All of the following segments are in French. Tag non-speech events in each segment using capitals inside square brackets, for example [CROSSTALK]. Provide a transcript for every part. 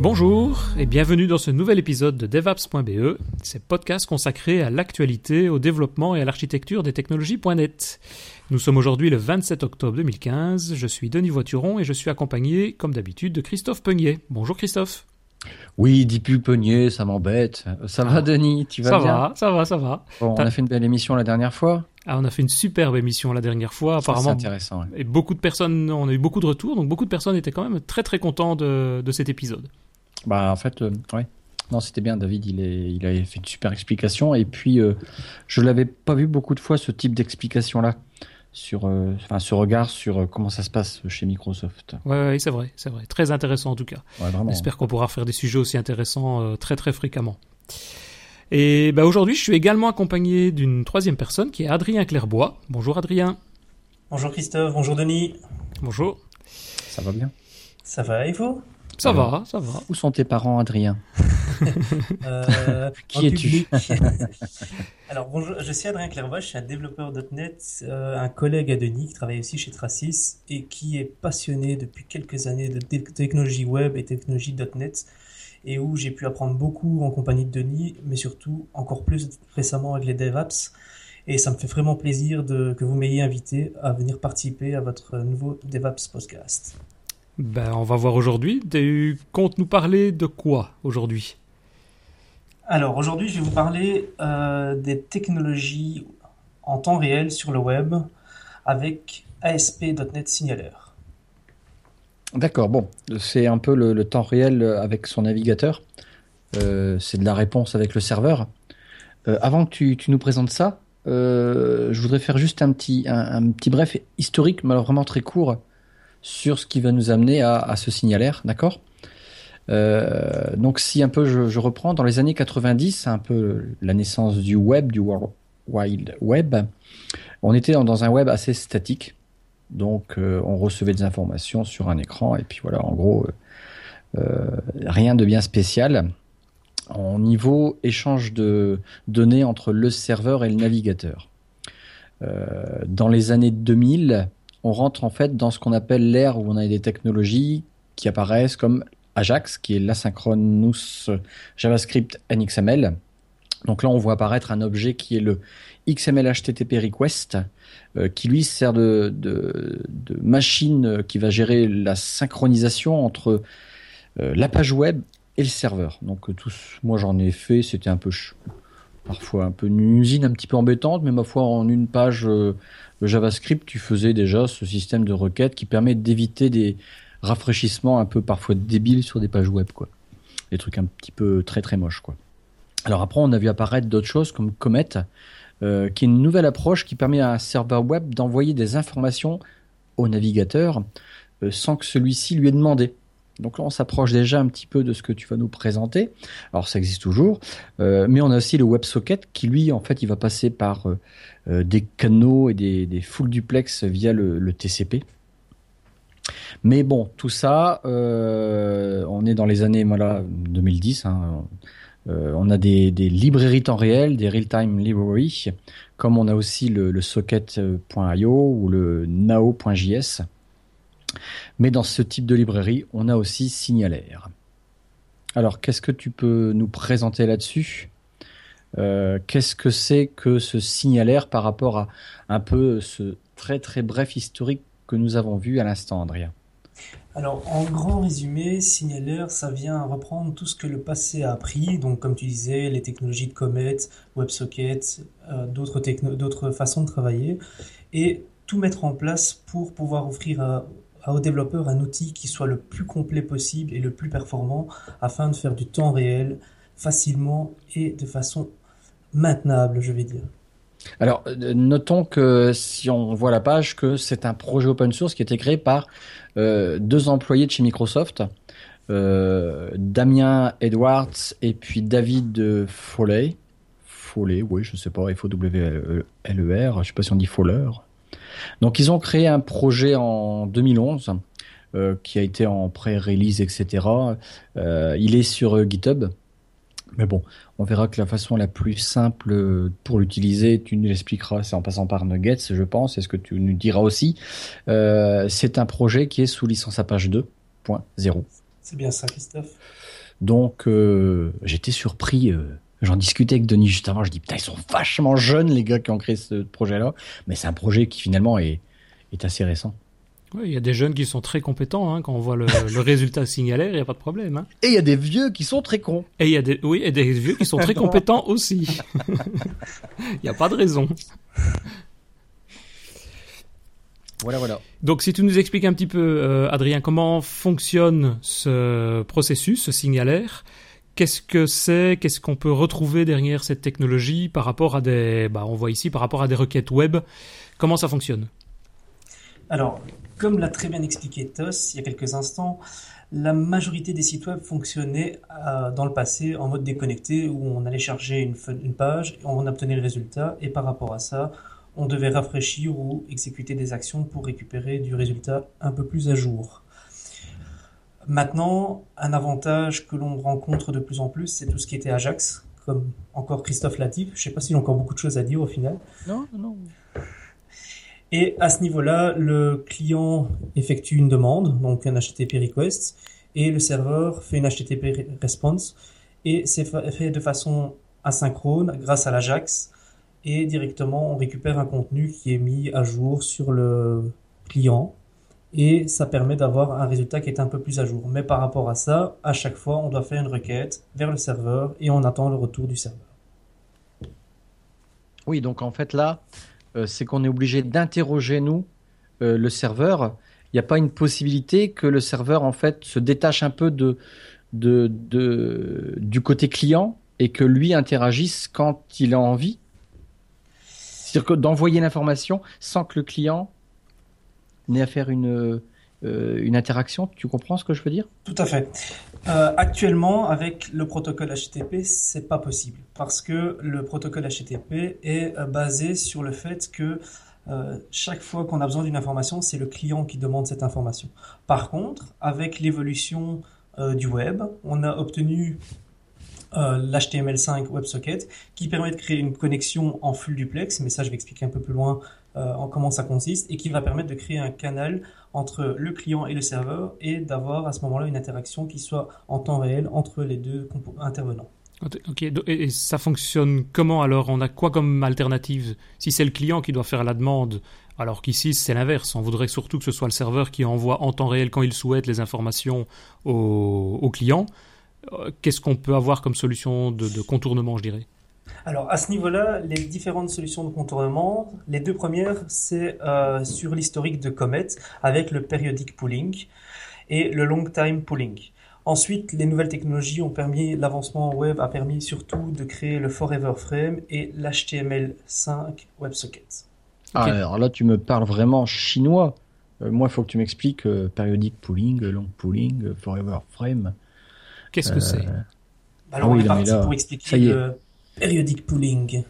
Bonjour et bienvenue dans ce nouvel épisode de DevApps.be, c'est podcast consacré à l'actualité, au développement et à l'architecture des technologies.net. Nous sommes aujourd'hui le 27 octobre 2015, je suis Denis Voituron et je suis accompagné, comme d'habitude, de Christophe Peugnier. Bonjour Christophe. Oui, dis plus Peugnier, ça m'embête. Ça va Denis, tu vas ça bien Ça va, ça va, ça va. on a fait une belle émission la dernière fois. Ah, on a fait une superbe émission la dernière fois, apparemment. C'est intéressant. Et beaucoup de personnes, on a eu beaucoup de retours, donc beaucoup de personnes étaient quand même très très contents de, de cet épisode. Bah en fait, euh, ouais. Non, c'était bien. David, il, est, il avait fait une super explication. Et puis, euh, je l'avais pas vu beaucoup de fois ce type d'explication-là sur, euh, enfin, ce regard sur comment ça se passe chez Microsoft. Ouais, ouais c'est vrai, c'est vrai. Très intéressant en tout cas. Ouais, vraiment. J'espère qu'on pourra faire des sujets aussi intéressants très très fréquemment. Et bah, aujourd'hui, je suis également accompagné d'une troisième personne qui est Adrien Clairbois. Bonjour Adrien. Bonjour Christophe, bonjour Denis. Bonjour. Ça va bien? Ça va et vous? Ça va, ça va. Où sont tes parents, Adrien [LAUGHS] euh, Qui es-tu [LAUGHS] [LAUGHS] Alors bonjour, je suis Adrien Clairvoix, je suis un développeur .NET, euh, un collègue à Denis qui travaille aussi chez Tracis et qui est passionné depuis quelques années de technologie web et technologie .NET et où j'ai pu apprendre beaucoup en compagnie de Denis, mais surtout encore plus récemment avec les DevApps. Et ça me fait vraiment plaisir de, que vous m'ayez invité à venir participer à votre nouveau DevApps podcast. Ben, on va voir aujourd'hui. Tu comptes nous parler de quoi aujourd'hui? Alors aujourd'hui, je vais vous parler euh, des technologies en temps réel sur le web avec ASP.NET Signaler. D'accord, bon, c'est un peu le, temps réel avec son navigateur. Euh, c'est de la réponse avec le serveur. Euh, avant que tu, nous présentes ça, je voudrais faire juste un petit, un petit bref historique, mais alors vraiment très court, sur ce qui va nous amener à, ce signalaire, d'accord? Euh, donc si un peu je, reprends, dans les années 90, c'est un peu la naissance du web, du Wide Web, on était dans, un web assez statique, donc euh, on recevait des informations sur un écran, et puis voilà, en gros, euh, rien de bien spécial. En niveau échange de données entre le serveur et le navigateur. dans les années 2000, on rentre en fait dans ce qu'on appelle l'ère où on a des technologies qui apparaissent comme Ajax, qui est l'asynchronous JavaScript NXML. Donc là, on voit apparaître un objet qui est le XML HTTP request, euh, qui lui sert de, machine qui va gérer la synchronisation entre euh, la page web et le serveur. Donc tous, moi j'en ai fait, c'était un peu parfois un peu une usine un petit peu embêtante, mais ma foi en une page euh, le JavaScript, tu faisais déjà ce système de requêtes qui permet d'éviter des rafraîchissements un peu parfois débiles sur des pages web, quoi. Des trucs un petit peu très très moches, quoi. Alors après, on a vu apparaître d'autres choses comme Comet, euh, qui est une nouvelle approche qui permet à un serveur web d'envoyer des informations au navigateur euh, sans que celui-ci lui ait demandé. Donc là, on s'approche déjà un petit peu de ce que tu vas nous présenter. Alors ça existe toujours, euh, mais on a aussi le WebSocket qui lui, en fait, il va passer par euh, euh, des canaux et des, full duplex via le, TCP. Mais bon, tout ça, on est dans les années voilà 2010. Hein, on a des, librairies temps réel, des real-time library, comme on a aussi le, le socket.io ou le nao.js. Mais dans ce type de librairie, on a aussi Signalaire. Alors, qu'est-ce que tu peux nous présenter là-dessus? Euh, Qu'est-ce que c'est que ce Signalaire par rapport à un peu ce très très bref historique que nous avons vu à l'instant, Adrien alors, en grand résumé, Signalaire, ça vient reprendre tout ce que le passé a appris, donc comme tu disais, les technologies de Comet, WebSocket, euh, d'autres façons de travailler, et tout mettre en place pour pouvoir offrir à, aux développeurs un outil qui soit le plus complet possible et le plus performant afin de faire du temps réel facilement et de façon maintenable, je vais dire. Alors, euh, notons que si on voit la page, que c'est un projet open source qui a été créé par euh, deux employés de chez Microsoft, euh, Damien Edwards et puis David Foley. Foley, oui, je ne sais pas, F-O-W-L-E-R, je ne sais pas si on dit Fowler. Donc ils ont créé un projet en 2011 euh, qui a été en pré-release, etc. Euh, il est sur euh, GitHub. Mais bon, on verra que la façon la plus simple pour l'utiliser, tu nous l'expliqueras, c'est en passant par Nuggets, je pense, est ce que tu nous diras aussi. c'est un projet qui est sous licence Apache 2.0. C'est bien ça, Christophe? Donc, j'étais surpris. J'en discutais avec Denis juste avant. Je dis, putain, ils sont vachement jeunes, les gars qui ont créé ce projet-là. Mais c'est un projet qui finalement est, est assez récent. Il y a des jeunes qui sont très compétents, hein, quand on voit le, [LAUGHS] le résultat signalaire, il n'y a pas de problème. Hein. Et il y a des vieux qui sont très cons. Et il y a des, oui, et des vieux qui sont très [LAUGHS] compétents aussi. [LAUGHS] Il n'y a pas de raison. Voilà, voilà. Donc, si tu nous expliques un petit peu, euh, Adrien, comment fonctionne ce processus, ce signalaire, qu'est-ce que c'est, qu'est-ce qu'on peut retrouver derrière cette technologie par rapport à des, bah, on voit ici, par rapport à des requêtes web, comment ça fonctionne? Alors, comme l'a très bien expliqué Tos il y a quelques instants, la majorité des sites web fonctionnaient euh, dans le passé en mode déconnecté où on allait charger une, une page, on obtenait le résultat et par rapport à ça, on devait rafraîchir ou exécuter des actions pour récupérer du résultat un peu plus à jour. Maintenant, un avantage que l'on rencontre de plus en plus, c'est tout ce qui était Ajax, comme encore Christophe l'a dit. Je ne sais pas s'il a encore beaucoup de choses à dire au final. Non, non. Et à ce niveau-là, le client effectue une demande, donc un HTTP request, et le serveur fait une HTTP response, et c'est fa- fait de façon asynchrone grâce à l'Ajax, et directement on récupère un contenu qui est mis à jour sur le client, et ça permet d'avoir un résultat qui est un peu plus à jour. Mais par rapport à ça, à chaque fois, on doit faire une requête vers le serveur, et on attend le retour du serveur. Oui, donc en fait là, euh, c'est qu'on est obligé d'interroger nous euh, le serveur. Il n'y a pas une possibilité que le serveur en fait se détache un peu de, de, de du côté client et que lui interagisse quand il a envie. C'est-à-dire d'envoyer l'information sans que le client n'ait à faire une euh, une interaction. Tu comprends ce que je veux dire? Tout à fait. Euh, actuellement, avec le protocole HTTP, c'est pas possible parce que le protocole HTTP est euh, basé sur le fait que chaque fois qu'on a besoin d'une information, c'est le client qui demande cette information. Par contre, avec l'évolution du web, on a obtenu euh, l'HTML5 WebSocket qui permet de créer une connexion en full duplex, mais ça je vais expliquer un peu plus loin euh, en comment ça consiste, et qui va permettre de créer un canal entre le client et le serveur et d'avoir à ce moment-là une interaction qui soit en temps réel entre les deux intervenants. Ok, et ça fonctionne comment alors? On a quoi comme alternative? Si c'est le client qui doit faire la demande, alors qu'ici c'est l'inverse, on voudrait surtout que ce soit le serveur qui envoie en temps réel quand il souhaite les informations au, client. Euh, Qu'est-ce qu'on peut avoir comme solution de contournement, je dirais? Alors à ce niveau-là, les différentes solutions de contournement, les deux premières, c'est euh, sur l'historique de Comet avec le periodic pooling et le long time pooling. Ensuite, les nouvelles technologies ont permis, l'avancement web a permis surtout de créer le Forever Frame et l'HTML5 WebSocket. Ah, alors là, tu me parles vraiment chinois. Euh, moi, il faut que tu m'expliques euh, périodique pooling, long pooling, euh, forever frame. Qu'est-ce que c'est? Bah Alors Ah oui, on est parti là, pour ça expliquer y est. le periodic pooling.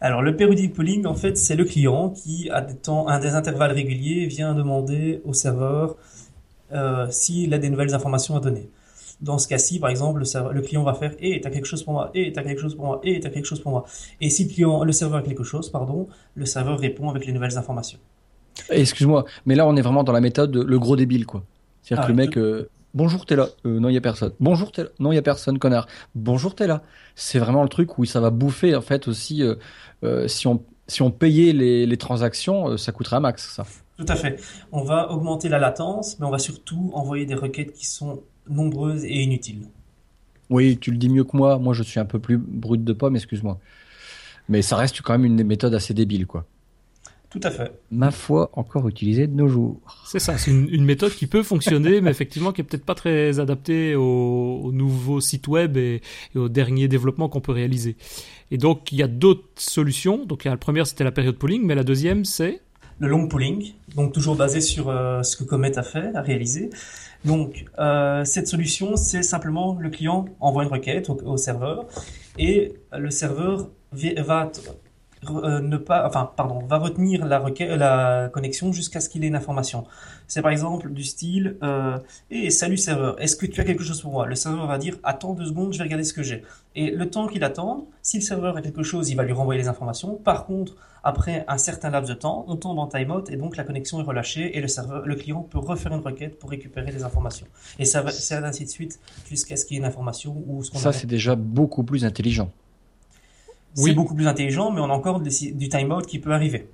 Alors le periodic pooling, en fait, c'est le client qui, à des temps, à des intervalles réguliers, vient demander au serveur euh, s'il a des nouvelles informations à donner. Dans ce cas-ci, par exemple, le, serveur- le client va faire « Eh, t'as quelque chose pour moi, eh, t'as quelque chose pour moi, eh, t'as quelque chose pour moi ». Et si le, client, le serveur a quelque chose, pardon, le serveur répond avec les nouvelles informations. Eh, Excuse-moi, mais là, on est vraiment dans la méthode de le gros débile, quoi. C'est-à-dire Ah, que le mec, euh, bonjour, t'es là. Euh, non, il y a personne. Bonjour, t'es là. Non, il y a personne, connard. Bonjour, t'es là. C'est vraiment le truc où ça va bouffer, en fait, aussi. euh, euh, si on si on payait les, les transactions, euh, ça coûterait un max, ça. Tout à fait. On va augmenter la latence, mais on va surtout envoyer des requêtes qui sont nombreuses et inutiles. Oui, tu le dis mieux que moi. Moi, je suis un peu plus brut de pomme, excuse-moi. Mais ça reste quand même une méthode assez débile, quoi. Tout à fait. Ma foi, encore utilisée de nos jours. C'est ça, c'est une, une méthode qui peut fonctionner, mais effectivement qui est peut-être pas très adaptée aux, aux nouveaux sites web et, et aux derniers développements qu'on peut réaliser. Et donc il y a d'autres solutions. Donc la première c'était la période pooling, mais la deuxième c'est? Le long pooling, donc toujours basé sur euh, ce que Comet a fait, a réalisé. Donc euh, cette solution, c'est simplement le client envoie une requête au, au serveur et le serveur va euh, ne pas, enfin, pardon, va retenir la, la connexion jusqu'à ce qu'il ait une information. C'est par exemple du style, euh, hey, salut serveur, est-ce que tu as quelque chose pour moi? Le serveur va dire, attends deux secondes, je vais regarder ce que j'ai. Et le temps qu'il attend, si le serveur a quelque chose, il va lui renvoyer les informations. Par contre, après un certain laps de temps, on tombe en timeout et donc la connexion est relâchée et le serveur, le client peut refaire une requête pour récupérer des informations. Et ça va, c'est ainsi de suite jusqu'à ce qu'il y ait une information ou ce qu'on Ça, c'est déjà beaucoup plus intelligent. C'est beaucoup plus intelligent, mais on a encore du timeout qui peut arriver.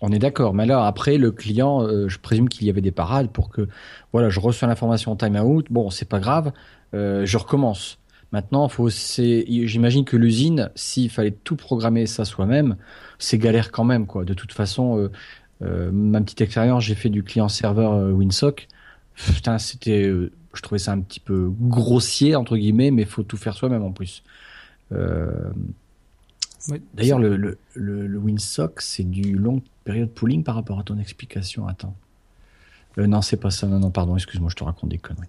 On est d'accord, mais là après le client, euh, je présume qu'il y avait des parades pour que voilà, je reçois l'information en timeout. Bon, c'est pas grave, euh, je recommence. Maintenant, faut j'imagine que l'usine, s'il fallait tout programmer ça soi-même, c'est galère quand même quoi. De toute façon, euh, ma petite expérience, j'ai fait du client-serveur WinSock. Putain, c'était, je trouvais ça un petit peu grossier entre guillemets, mais faut tout faire soi-même en plus. D'ailleurs, le, le, le, WinSock, c'est du long période pooling par rapport à ton explication. Attends. Euh, non, c'est pas ça. Non, non, pardon, excuse-moi, je te raconte des conneries.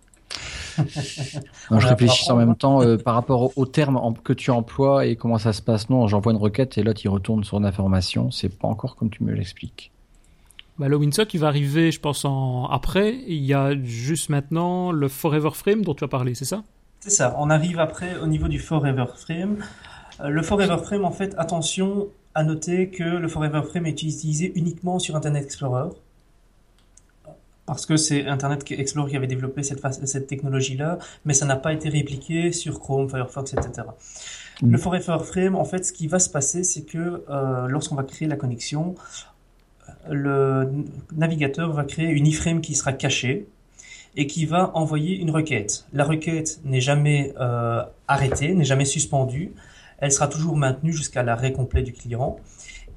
[LAUGHS] non, je réfléchis en même temps euh, par rapport au, terme que tu emploies et comment ça se passe. Non, j'envoie une requête et l'autre il retourne sur une information. C'est pas encore comme tu me l'expliques. Bah, le WinSock, il va arriver, je pense, en... après. Il y a juste maintenant le Forever Frame dont tu as parlé, c'est ça? C'est ça. On arrive après au niveau du Forever Frame. Euh, le Forever Frame, en fait, attention à noter que le Forever Frame est utilisé uniquement sur Internet Explorer. Parce que c'est Internet Explorer qui avait développé cette, cette technologie-là, mais ça n'a pas été répliqué sur Chrome, Firefox, etc. Mm. Le Forever Frame, en fait, ce qui va se passer, c'est que euh, lorsqu'on va créer la connexion, le navigateur va créer une iframe qui sera cachée et qui va envoyer une requête. La requête n'est jamais euh, arrêtée, n'est jamais suspendue elle sera toujours maintenue jusqu'à l'arrêt complet du client.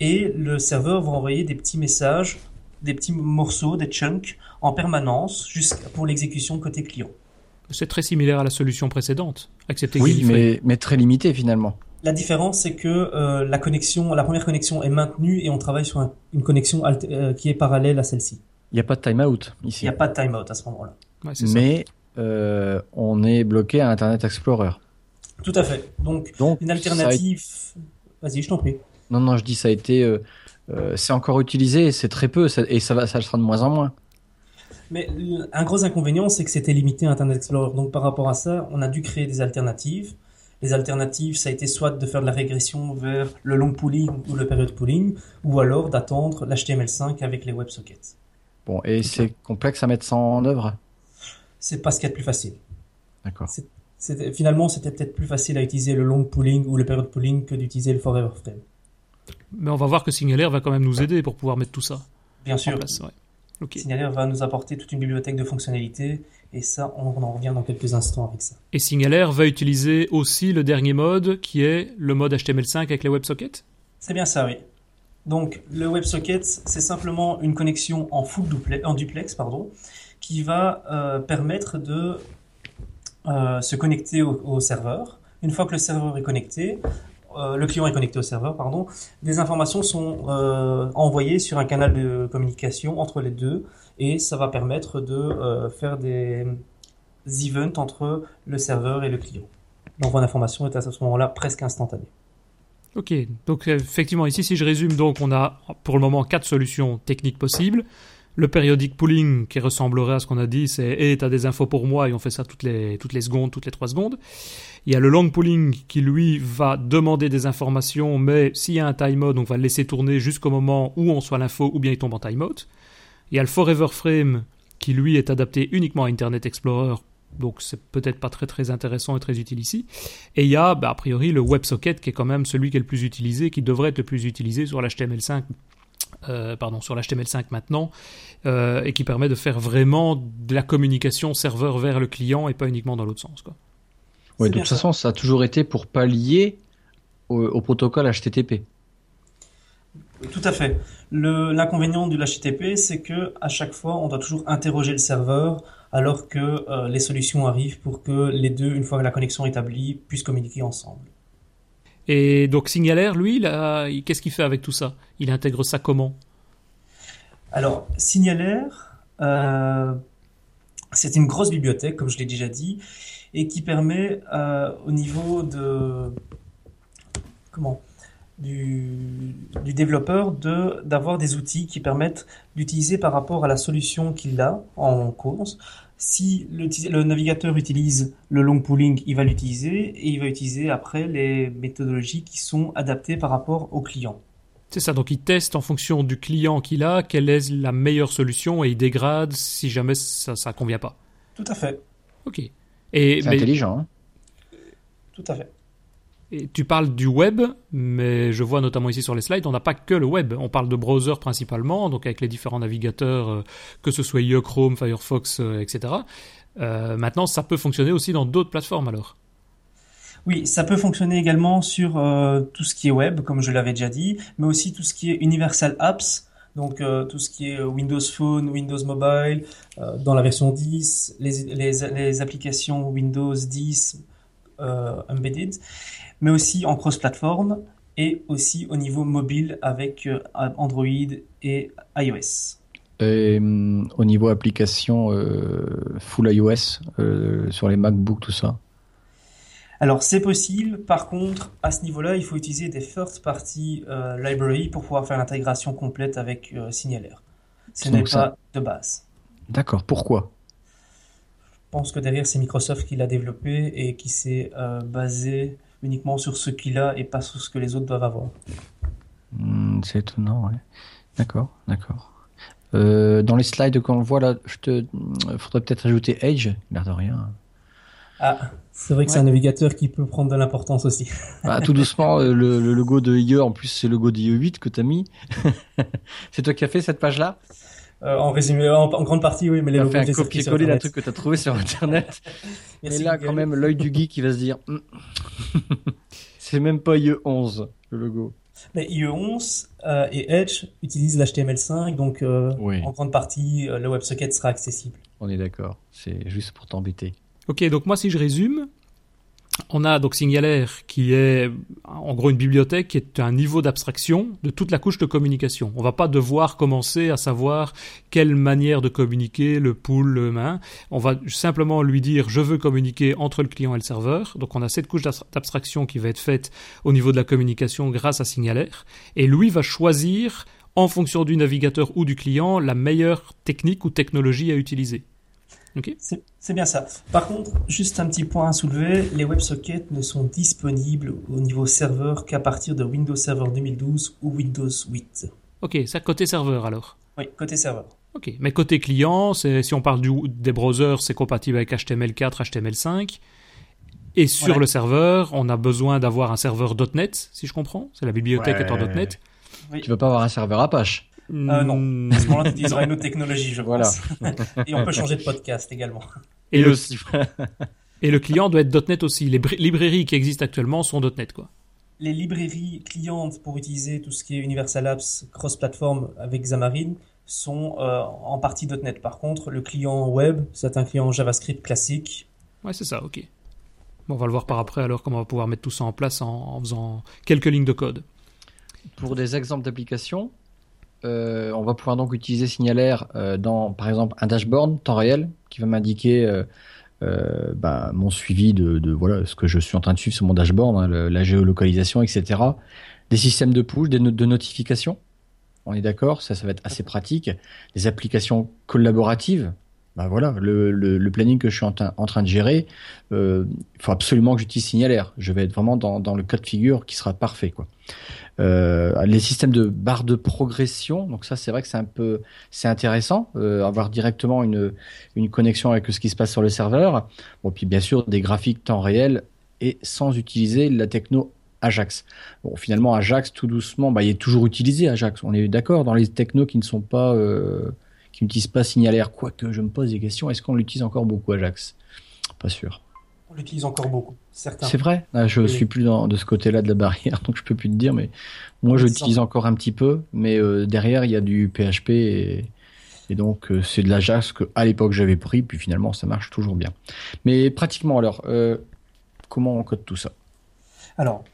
Et le serveur va envoyer des petits messages, des petits morceaux, des chunks en permanence jusqu'à pour l'exécution côté client. C'est très similaire à la solution précédente. Accepter oui, mais, mais, très limité finalement. La différence, c'est que euh, la connexion, la première connexion est maintenue et on travaille sur une connexion euh, qui est parallèle à celle-ci. Il n'y a pas de timeout ici. Il n'y a pas de timeout à ce moment-là. mais euh, on est bloqué à Internet Explorer. Tout à fait. Donc, une alternative. Vas-y, je t'en prie. Non, non, je dis ça a été. Euh, euh, c'est encore utilisé, c'est très peu, et ça, va, ça sera de moins en moins. Mais un gros inconvénient, c'est que c'était limité à Internet Explorer. Donc par rapport à ça, on a dû créer des alternatives. Les alternatives, ça a été soit de faire de la régression vers le long pooling ou le period pooling, ou alors d'attendre l'HTML5 avec les WebSockets. Bon, et c'est complexe à mettre ça en œuvre? C'est pas ce qu'il y a de plus facile. D'accord finalement, c'était peut-être plus facile à utiliser le long pooling ou le period pooling que d'utiliser le forever frame. Mais on va voir que Signalair va quand même nous aider pour pouvoir mettre tout ça. Bien sûr. Signalair va nous apporter toute une bibliothèque de fonctionnalités et ça, on en revient dans quelques instants avec ça. Et Signalair va utiliser aussi le dernier mode qui est le mode HTML5 avec les WebSockets C'est bien ça, oui. Donc le WebSocket, c'est simplement une connexion en full duplex, en duplex pardon, qui va euh, permettre de euh, se connecter au, serveur. Une fois que le serveur est connecté, euh, le client est connecté au serveur, pardon, des informations sont euh, envoyées sur un canal de communication entre les deux et ça va permettre de faire des events entre le serveur et le client. L'envoi d'informations est à ce moment-là presque instantané. Ok, donc effectivement ici si je résume, donc on a pour le moment quatre solutions techniques possibles. Le périodique pooling qui ressemblerait à ce qu'on a dit, c'est et t'as des infos pour moi et on fait ça toutes les secondes, toutes les trois secondes. Il y a le long pooling qui lui va demander des informations, mais s'il y a un timeout, on va le laisser tourner jusqu'au moment où on soit l'info ou bien il tombe en timeout. Il y a le forever frame qui lui est adapté uniquement à Internet Explorer, donc c'est peut-être pas très très intéressant et très utile ici. Et il y a bah, a priori le WebSocket qui est quand même celui qui est le plus utilisé, qui devrait être le plus utilisé sur l'HTML5 euh, pardon, sur l'HTML5 maintenant, euh, et qui permet de faire vraiment de la communication serveur vers le client et pas uniquement dans l'autre sens. Quoi. Ouais, de toute façon, ça a toujours été pour pallier au, protocole HTTP. tout à fait. L'inconvénient du HTTP, c'est que à chaque fois, on doit toujours interroger le serveur alors que euh, les solutions arrivent pour que les deux, une fois que la connexion est établie, puissent communiquer ensemble. Et donc Signalair, lui, qu'est-ce qu'il fait avec tout ça? Il intègre ça comment? Alors, Signalair, euh, c'est une grosse bibliothèque, comme je l'ai déjà dit, et qui permet euh, au niveau de... Comment? Du, du développeur de d'avoir des outils qui permettent d'utiliser par rapport à la solution qu'il a en course. Si le, le, navigateur utilise le long pooling, il va l'utiliser et il va utiliser après les méthodologies qui sont adaptées par rapport au client. C'est ça, donc il teste en fonction du client qu'il a, quelle est la meilleure solution et il dégrade si jamais ça ne convient pas. Tout à fait. Ok. C'est intelligent. Hein Tout à fait. Tu parles du web, mais je vois notamment ici sur les slides, on n'a pas que le web. On parle de browser principalement, donc avec les différents navigateurs, euh, que ce soit IE, Chrome, Firefox, euh, etc. Euh, maintenant, ça peut fonctionner aussi dans d'autres plateformes alors. Oui, ça peut fonctionner également sur tout ce qui est web, comme je l'avais déjà dit, mais aussi tout ce qui est Universal Apps, donc tout ce qui est Windows Phone, Windows Mobile, dans la version 10, les, les, les applications Windows 10 embedded, mais aussi en cross-platform et aussi au niveau mobile avec Android et iOS. Et, au niveau application full iOS sur les MacBooks, tout ça? Alors c'est possible, par contre, à ce niveau-là, il faut utiliser des first party euh, library pour pouvoir faire l'intégration complète avec euh, Signalaire. Ce n'est pas de base. D'accord, pourquoi? Pense que derrière c'est Microsoft qui l'a développé et qui s'est euh, basé uniquement sur ce qu'il a et pas sur ce que les autres doivent avoir. Hmm, c'est étonnant, ouais. D'accord, d'accord. dans les slides qu'on voit là, je te, faudrait peut-être ajouter Edge, l'air de rien. Ah, c'est vrai que c'est un navigateur qui peut prendre de l'importance aussi. Bah, tout doucement, euh, le, logo de IE, en plus, c'est le logo d'IE 8 que tu as mis. [LAUGHS] c'est toi qui as fait cette page-là? Euh, En résumé, en, grande partie, oui, mais les logos, fait un copier-coller d'un truc que tu as trouvé sur Internet. [LAUGHS] Et là, quand même, l'œil du geek qui va se dire, hmm. [LAUGHS] c'est même pas IE 11, le logo. Mais IE 11 euh, et Edge utilisent l'HTML5, donc en grande partie, le WebSocket sera accessible. On est d'accord, c'est juste pour t'embêter. Ok, donc moi si je résume, on a donc Signalaire qui est en gros une bibliothèque qui est un niveau d'abstraction de toute la couche de communication. On va pas devoir commencer à savoir quelle manière de communiquer, le pool, le main. On va simplement lui dire je veux communiquer entre le client et le serveur. Donc on a cette couche d'abstraction qui va être faite au niveau de la communication grâce à Signalaire. Et lui va choisir en fonction du navigateur ou du client la meilleure technique ou technologie à utiliser. C'est bien ça. Par contre, juste un petit point à soulever, les WebSockets ne sont disponibles au niveau serveur qu'à partir de Windows Server 2012 ou Windows 8. Ok, ça côté serveur alors Oui, côté serveur. Ok, mais côté client, si on parle du, des browsers, c'est compatible avec HTML4, HTML5. Et sur le serveur, on a besoin d'avoir un serveur .NET, si je comprends. C'est la bibliothèque étant .NET. Oui. Tu veux pas avoir un serveur Apache? Euh, non, à ce moment-là, tu utiliseras une autre technologie, je voilà. pense. [LAUGHS] Et on peut changer de podcast également. Et, le, [LAUGHS] et le client doit être .NET aussi. Les librairies qui existent actuellement sont .NET, quoi. Les librairies clientes pour utiliser tout ce qui est Universal Apps cross-platform avec Xamarin sont euh, en partie .NET. Par contre, le client web, c'est un client JavaScript classique. Ouais, c'est ça, ok. Bon, on va le voir par après alors comment on va pouvoir mettre tout ça en place en, en faisant quelques lignes de code. Pour des exemples d'applications, euh, on va pouvoir donc utiliser Signalaire euh, dans, par exemple, un dashboard temps réel qui va m'indiquer euh, bah, mon suivi de, voilà ce que je suis en train de suivre sur mon dashboard, hein, la géolocalisation, etc. Des systèmes de push, des de notifications. On est d'accord, ça, ça va être assez pratique. Des applications collaboratives. Bah voilà, le, planning que je suis en, train de gérer, il faut absolument que j'utilise Signalaire. Je vais être vraiment dans, dans, le cas de figure qui sera parfait, quoi. Euh, les systèmes de barres de progression, donc ça c'est vrai que c'est un peu c'est intéressant euh, avoir directement une une connexion avec ce qui se passe sur le serveur. Bon puis bien sûr des graphiques temps réel et sans utiliser la techno Ajax. Bon finalement Ajax tout doucement bah il est toujours utilisé Ajax. On est d'accord dans les technos qui ne sont pas euh, qui n'utilisent pas signalaire quoique je me pose des questions est-ce qu'on l'utilise encore beaucoup Ajax? Pas sûr on l'utilise encore beaucoup. C'est vrai? Ah, je ne suis plus dans, de ce côté-là de la barrière, [LAUGHS] donc je peux plus te dire. Mais moi, je l'utilise encore un petit peu. Mais euh, derrière, il y a du PHP et, donc euh, c'est de l'Ajax que à l'époque j'avais pris. Puis finalement, ça marche toujours bien. Mais pratiquement, alors, euh, comment on code tout ça? Alors,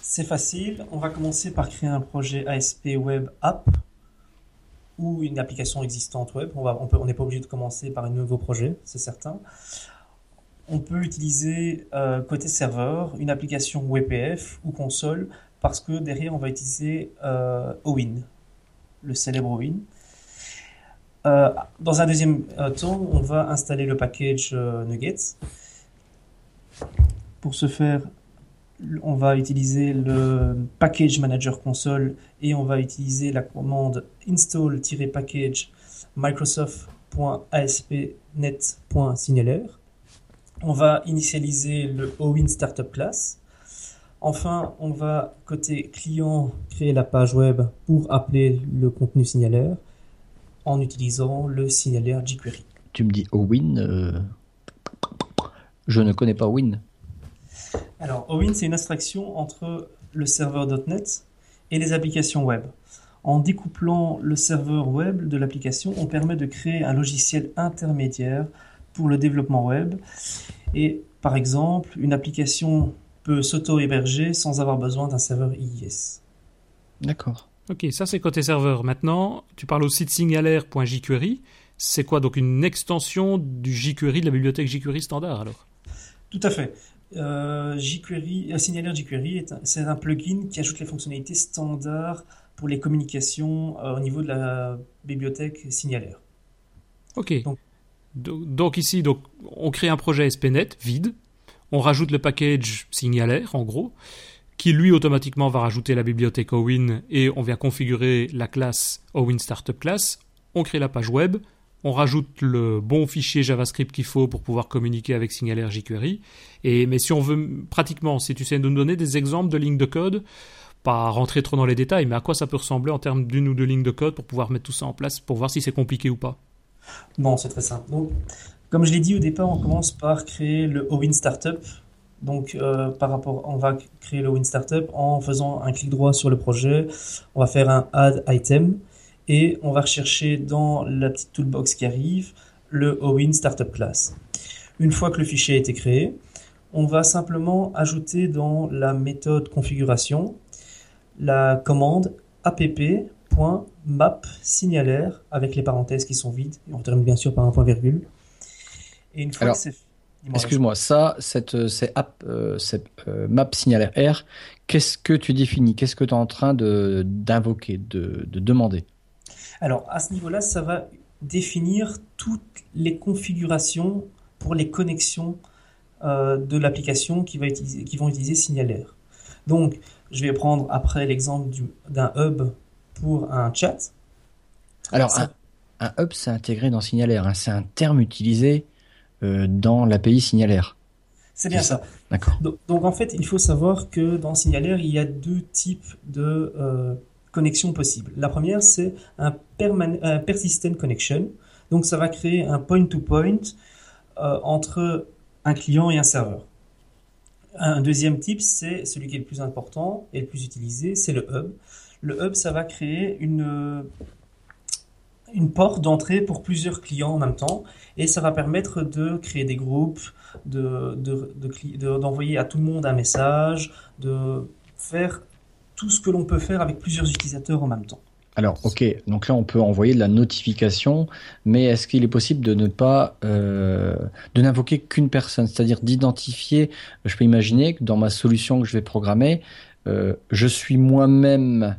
c'est facile. On va commencer par créer un projet ASP Web App ou une application existante web. On on n'est pas obligé de commencer par un nouveau projet, c'est certain on peut utiliser euh, côté serveur une application WebPF ou console parce que derrière, on va utiliser euh, OWIN, le célèbre OWIN. Euh, dans un deuxième euh, temps, on va installer le package Nuggets. Pour ce faire, on va utiliser le package manager console et on va utiliser la commande install-package microsoft.aspnet.signaler. On va initialiser le OWIN Startup Class. Enfin, on va, côté client, créer la page web pour appeler le contenu signalaire en utilisant le signalaire jQuery. Tu me dis OWIN, euh, je ne connais pas Win. Alors, OWIN, c'est une abstraction entre le serveur .NET et les applications web. En découplant le serveur web de l'application, on permet de créer un logiciel intermédiaire pour le développement web. Et par exemple, une application peut s'auto-héberger sans avoir besoin d'un serveur IIS. D'accord. Ok, ça c'est côté serveur. Maintenant, tu parles aussi de signalaire.jQuery. C'est quoi donc une extension du jQuery, de la bibliothèque jQuery standard alors? Tout à fait. Euh, jQuery, Signalaire jQuery, c'est un plugin qui ajoute les fonctionnalités standards pour les communications euh, au niveau de la bibliothèque Signalaire. Ok. Donc, ici, donc, on crée un projet SPNet vide, on rajoute le package Signalaire en gros, qui lui automatiquement va rajouter la bibliothèque OWIN et on vient configurer la classe OWIN Startup Class, on crée la page web, on rajoute le bon fichier JavaScript qu'il faut pour pouvoir communiquer avec Signalaire jQuery. Et, mais si on veut pratiquement, si tu sais nous donner des exemples de lignes de code, pas rentrer trop dans les détails, mais à quoi ça peut ressembler en termes d'une ou deux lignes de code pour pouvoir mettre tout ça en place, pour voir si c'est compliqué ou pas? Non, c'est très simple. Donc, comme je l'ai dit au départ, on commence par créer le Owin Startup. Donc, euh, par rapport, on va créer le Owin Startup en faisant un clic droit sur le projet. On va faire un Add Item et on va rechercher dans la petite toolbox qui arrive le Owin Startup Class. Une fois que le fichier a été créé, on va simplement ajouter dans la méthode configuration la commande app.map signalaire avec les parenthèses qui sont vides. Et on termine bien sûr par un point virgule. Et une fois que c'est Excuse-moi, ça, cette, euh, app, euh, euh, map signalaire R, qu'est-ce que tu définis? Qu'est-ce que tu es en train de, d'invoquer, de, demander? Alors, à ce niveau-là, ça va définir toutes les configurations pour les connexions de l'application qui, va utiliser, qui vont utiliser signalaire. Donc, je vais prendre après l'exemple d'un hub pour un chat. Alors, un, hub, c'est intégré dans Signalaire. Hein. C'est un terme utilisé euh, dans l'API Signalaire. C'est bien ça. D'accord. Donc, en fait, il faut savoir que dans Signalaire, il y a deux types de euh, connexions possibles. La première, c'est un, persistent connection. Donc, ça va créer un point-to-point euh, entre un client et un serveur. Un deuxième type, c'est celui qui est le plus important et le plus utilisé, c'est le hub. Le hub, ça va créer une, une porte d'entrée pour plusieurs clients en même temps et ça va permettre de créer des groupes, d'envoyer de, de, à tout le monde un message, de faire tout ce que l'on peut faire avec plusieurs utilisateurs en même temps. Alors, ok, donc là on peut envoyer de la notification, mais est-ce qu'il est possible de ne pas, euh, de n'invoquer qu'une personne, c'est-à-dire d'identifier, je peux imaginer que dans ma solution que je vais programmer, euh, je suis moi-même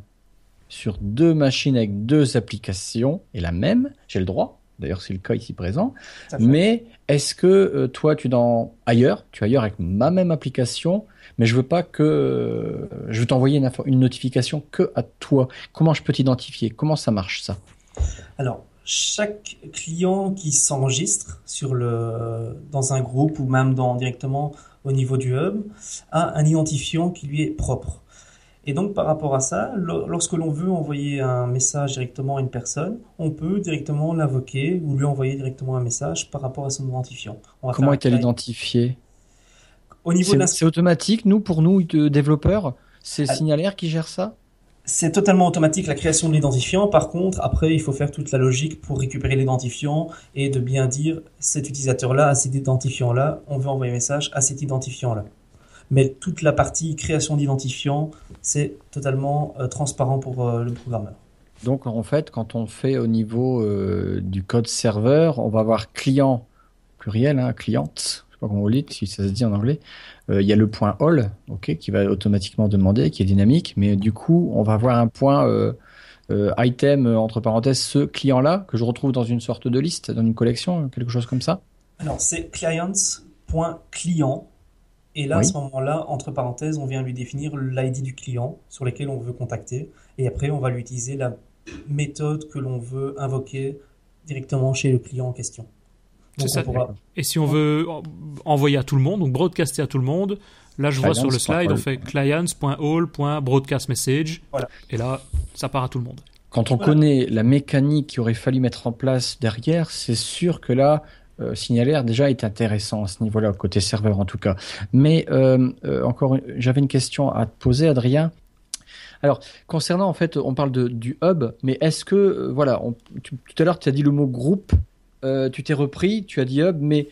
sur deux machines avec deux applications et la même, j'ai le droit, d'ailleurs c'est le cas ici présent, mais est-ce que euh, toi tu es dans ailleurs, tu es ailleurs avec ma même application, mais je veux pas que je veux t'envoyer une, une, notification que à toi. Comment je peux t'identifier? Comment ça marche ça? Alors chaque client qui s'enregistre sur le dans un groupe ou même dans directement au niveau du hub a un identifiant qui lui est propre. Et donc par rapport à ça, lorsque l'on veut envoyer un message directement à une personne, on peut directement l'invoquer ou lui envoyer directement un message par rapport à son identifiant. Comment est-elle identifiée? C'est automatique, nous, pour nous, développeurs, c'est ah. Signalaire qui gère ça? C'est totalement automatique la création de l'identifiant. Par contre, après, il faut faire toute la logique pour récupérer l'identifiant et de bien dire cet utilisateur-là, à cet identifiant-là, on veut envoyer un message à cet identifiant-là. Mais toute la partie création d'identifiant, c'est totalement euh, transparent pour euh, le programmeur. Donc, en fait, quand on fait au niveau euh, du code serveur, on va avoir client pluriel, hein, cliente, pas comment on dit, si ça se dit en anglais, il y a le point all, ok, qui va automatiquement demander, qui est dynamique, mais du coup, on va avoir un point item entre parenthèses ce client-là que je retrouve dans une sorte de liste, dans une collection, quelque chose comme ça. Alors c'est clients.client et là, à ce moment-là, entre parenthèses, on vient lui définir l'ID du client sur lequel on veut contacter. Et après, on va lui utiliser la méthode que l'on veut invoquer directement chez le client en question. Ça. Et si on veut envoyer à tout le monde, donc broadcaster à tout le monde, là je vois sur le slide, on fait clients.all.broadcastmessage. Voilà. Et là, ça part à tout le monde. Quand on connaît la mécanique qu'il aurait fallu mettre en place derrière, c'est sûr que là, euh, déjà est intéressant à ce niveau-là, côté serveur en tout cas. Mais euh, euh, encore, j'avais une question à te poser, Adrien. Alors, concernant, en fait, on parle de, du hub, mais est-ce que, voilà, tout à l'heure, tu as dit le mot groupe, tu t'es repris, tu as dit hub, mais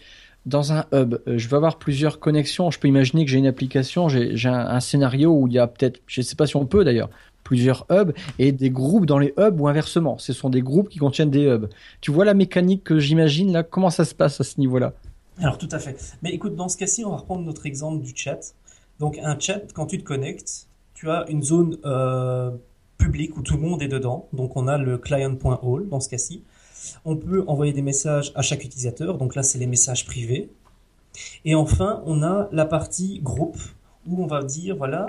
dans un hub, je veux avoir plusieurs connexions. Je peux imaginer que j'ai une application, j'ai un, un, scénario où il y a peut-être, je ne sais pas si on peut d'ailleurs, plusieurs hubs et des groupes dans les hubs ou inversement. Ce sont des groupes qui contiennent des hubs. Tu vois la mécanique que j'imagine là? Comment ça se passe à ce niveau-là? Alors tout à fait. Mais écoute, dans ce cas-ci, on va reprendre notre exemple du chat. Donc un chat, quand tu te connectes, tu as une zone euh, publique où tout le monde est dedans. Donc on a le client.all dans ce cas-ci. On peut envoyer des messages à chaque utilisateur. Donc là, c'est les messages privés. Et enfin, on a la partie groupe où on va dire, voilà,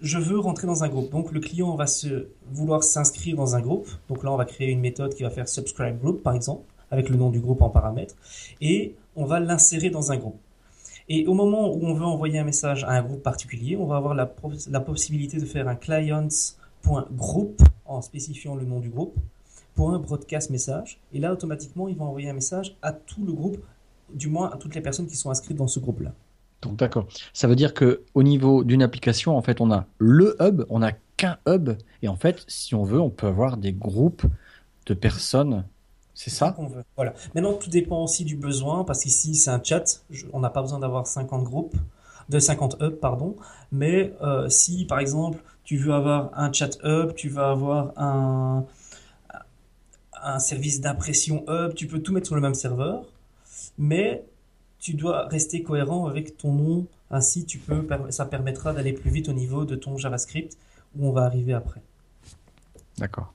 je veux rentrer dans un groupe. Donc le client va se vouloir s'inscrire dans un groupe. Donc là, on va créer une méthode qui va faire subscribe group par exemple, avec le nom du groupe en paramètre, et on va l'insérer dans un groupe. Et au moment où on veut envoyer un message à un groupe particulier, on va avoir la, possibilité de faire un clients.group en spécifiant le nom du groupe pour un broadcast message. Et là, automatiquement, il va envoyer un message à tout le groupe, du moins à toutes les personnes qui sont inscrites dans ce groupe-là. Donc d'accord. Ça veut dire que au niveau d'une application, en fait, on a le hub, on n'a qu'un hub, et en fait, si on veut, on peut avoir des groupes de personnes. C'est ça? Voilà. Maintenant, tout dépend aussi du besoin, parce qu'ici, c'est un chat. On n'a pas besoin d'avoir 50 groupes, de 50 hubs, pardon. Mais euh, si, par exemple, tu veux avoir un chat hub, tu veux avoir un, un service d'impression hub, tu peux tout mettre sur le même serveur. Mais tu dois rester cohérent avec ton nom. Ainsi, tu peux, ça permettra d'aller plus vite au niveau de ton JavaScript où on va arriver après. D'accord.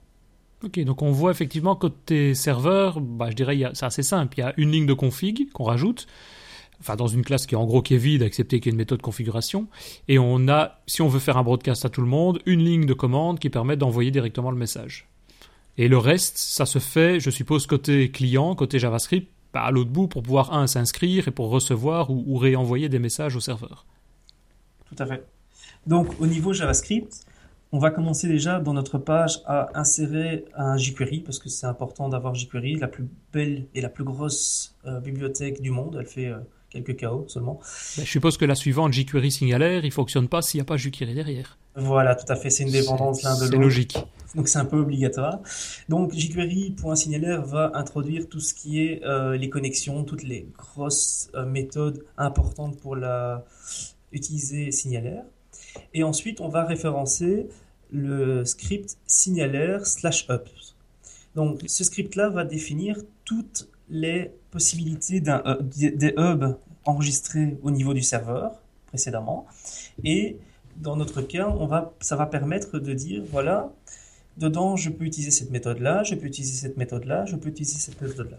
Ok, donc on voit effectivement côté serveur, bah, je dirais c'est assez simple. Il y a une ligne de config qu'on rajoute, enfin dans une classe qui est en gros qui est vide, excepté qu'il y ait une méthode configuration. Et on a, si on veut faire un broadcast à tout le monde, une ligne de commande qui permet d'envoyer directement le message. Et le reste, ça se fait, je suppose, côté client, côté JavaScript, à l'autre bout pour pouvoir, un, s'inscrire et pour recevoir ou, réenvoyer des messages au serveur. Tout à fait. Donc, au niveau JavaScript, on va commencer déjà dans notre page à insérer un jQuery parce que c'est important d'avoir jQuery, la plus belle et la plus grosse euh, bibliothèque du monde. Elle fait euh, quelques KO seulement. Ben, je suppose que la suivante, jQuery signalaire, il fonctionne pas s'il n'y a pas jQuery derrière. Voilà, tout à fait. C'est une dépendance l'un de l'autre. C'est logique donc c'est un peu obligatoire. Donc jQuery.signalaire va introduire tout ce qui est euh, les connexions, toutes les grosses euh, méthodes importantes pour la utiliser signalaire. Et ensuite, on va référencer le script signalaire slash up. Donc ce script-là va définir toutes les possibilités d'un des hubs enregistrés au niveau du serveur précédemment. Et dans notre cas, on va, ça va permettre de dire, voilà, Dedans, je peux utiliser cette méthode-là, je peux utiliser cette méthode-là, je peux utiliser cette méthode-là.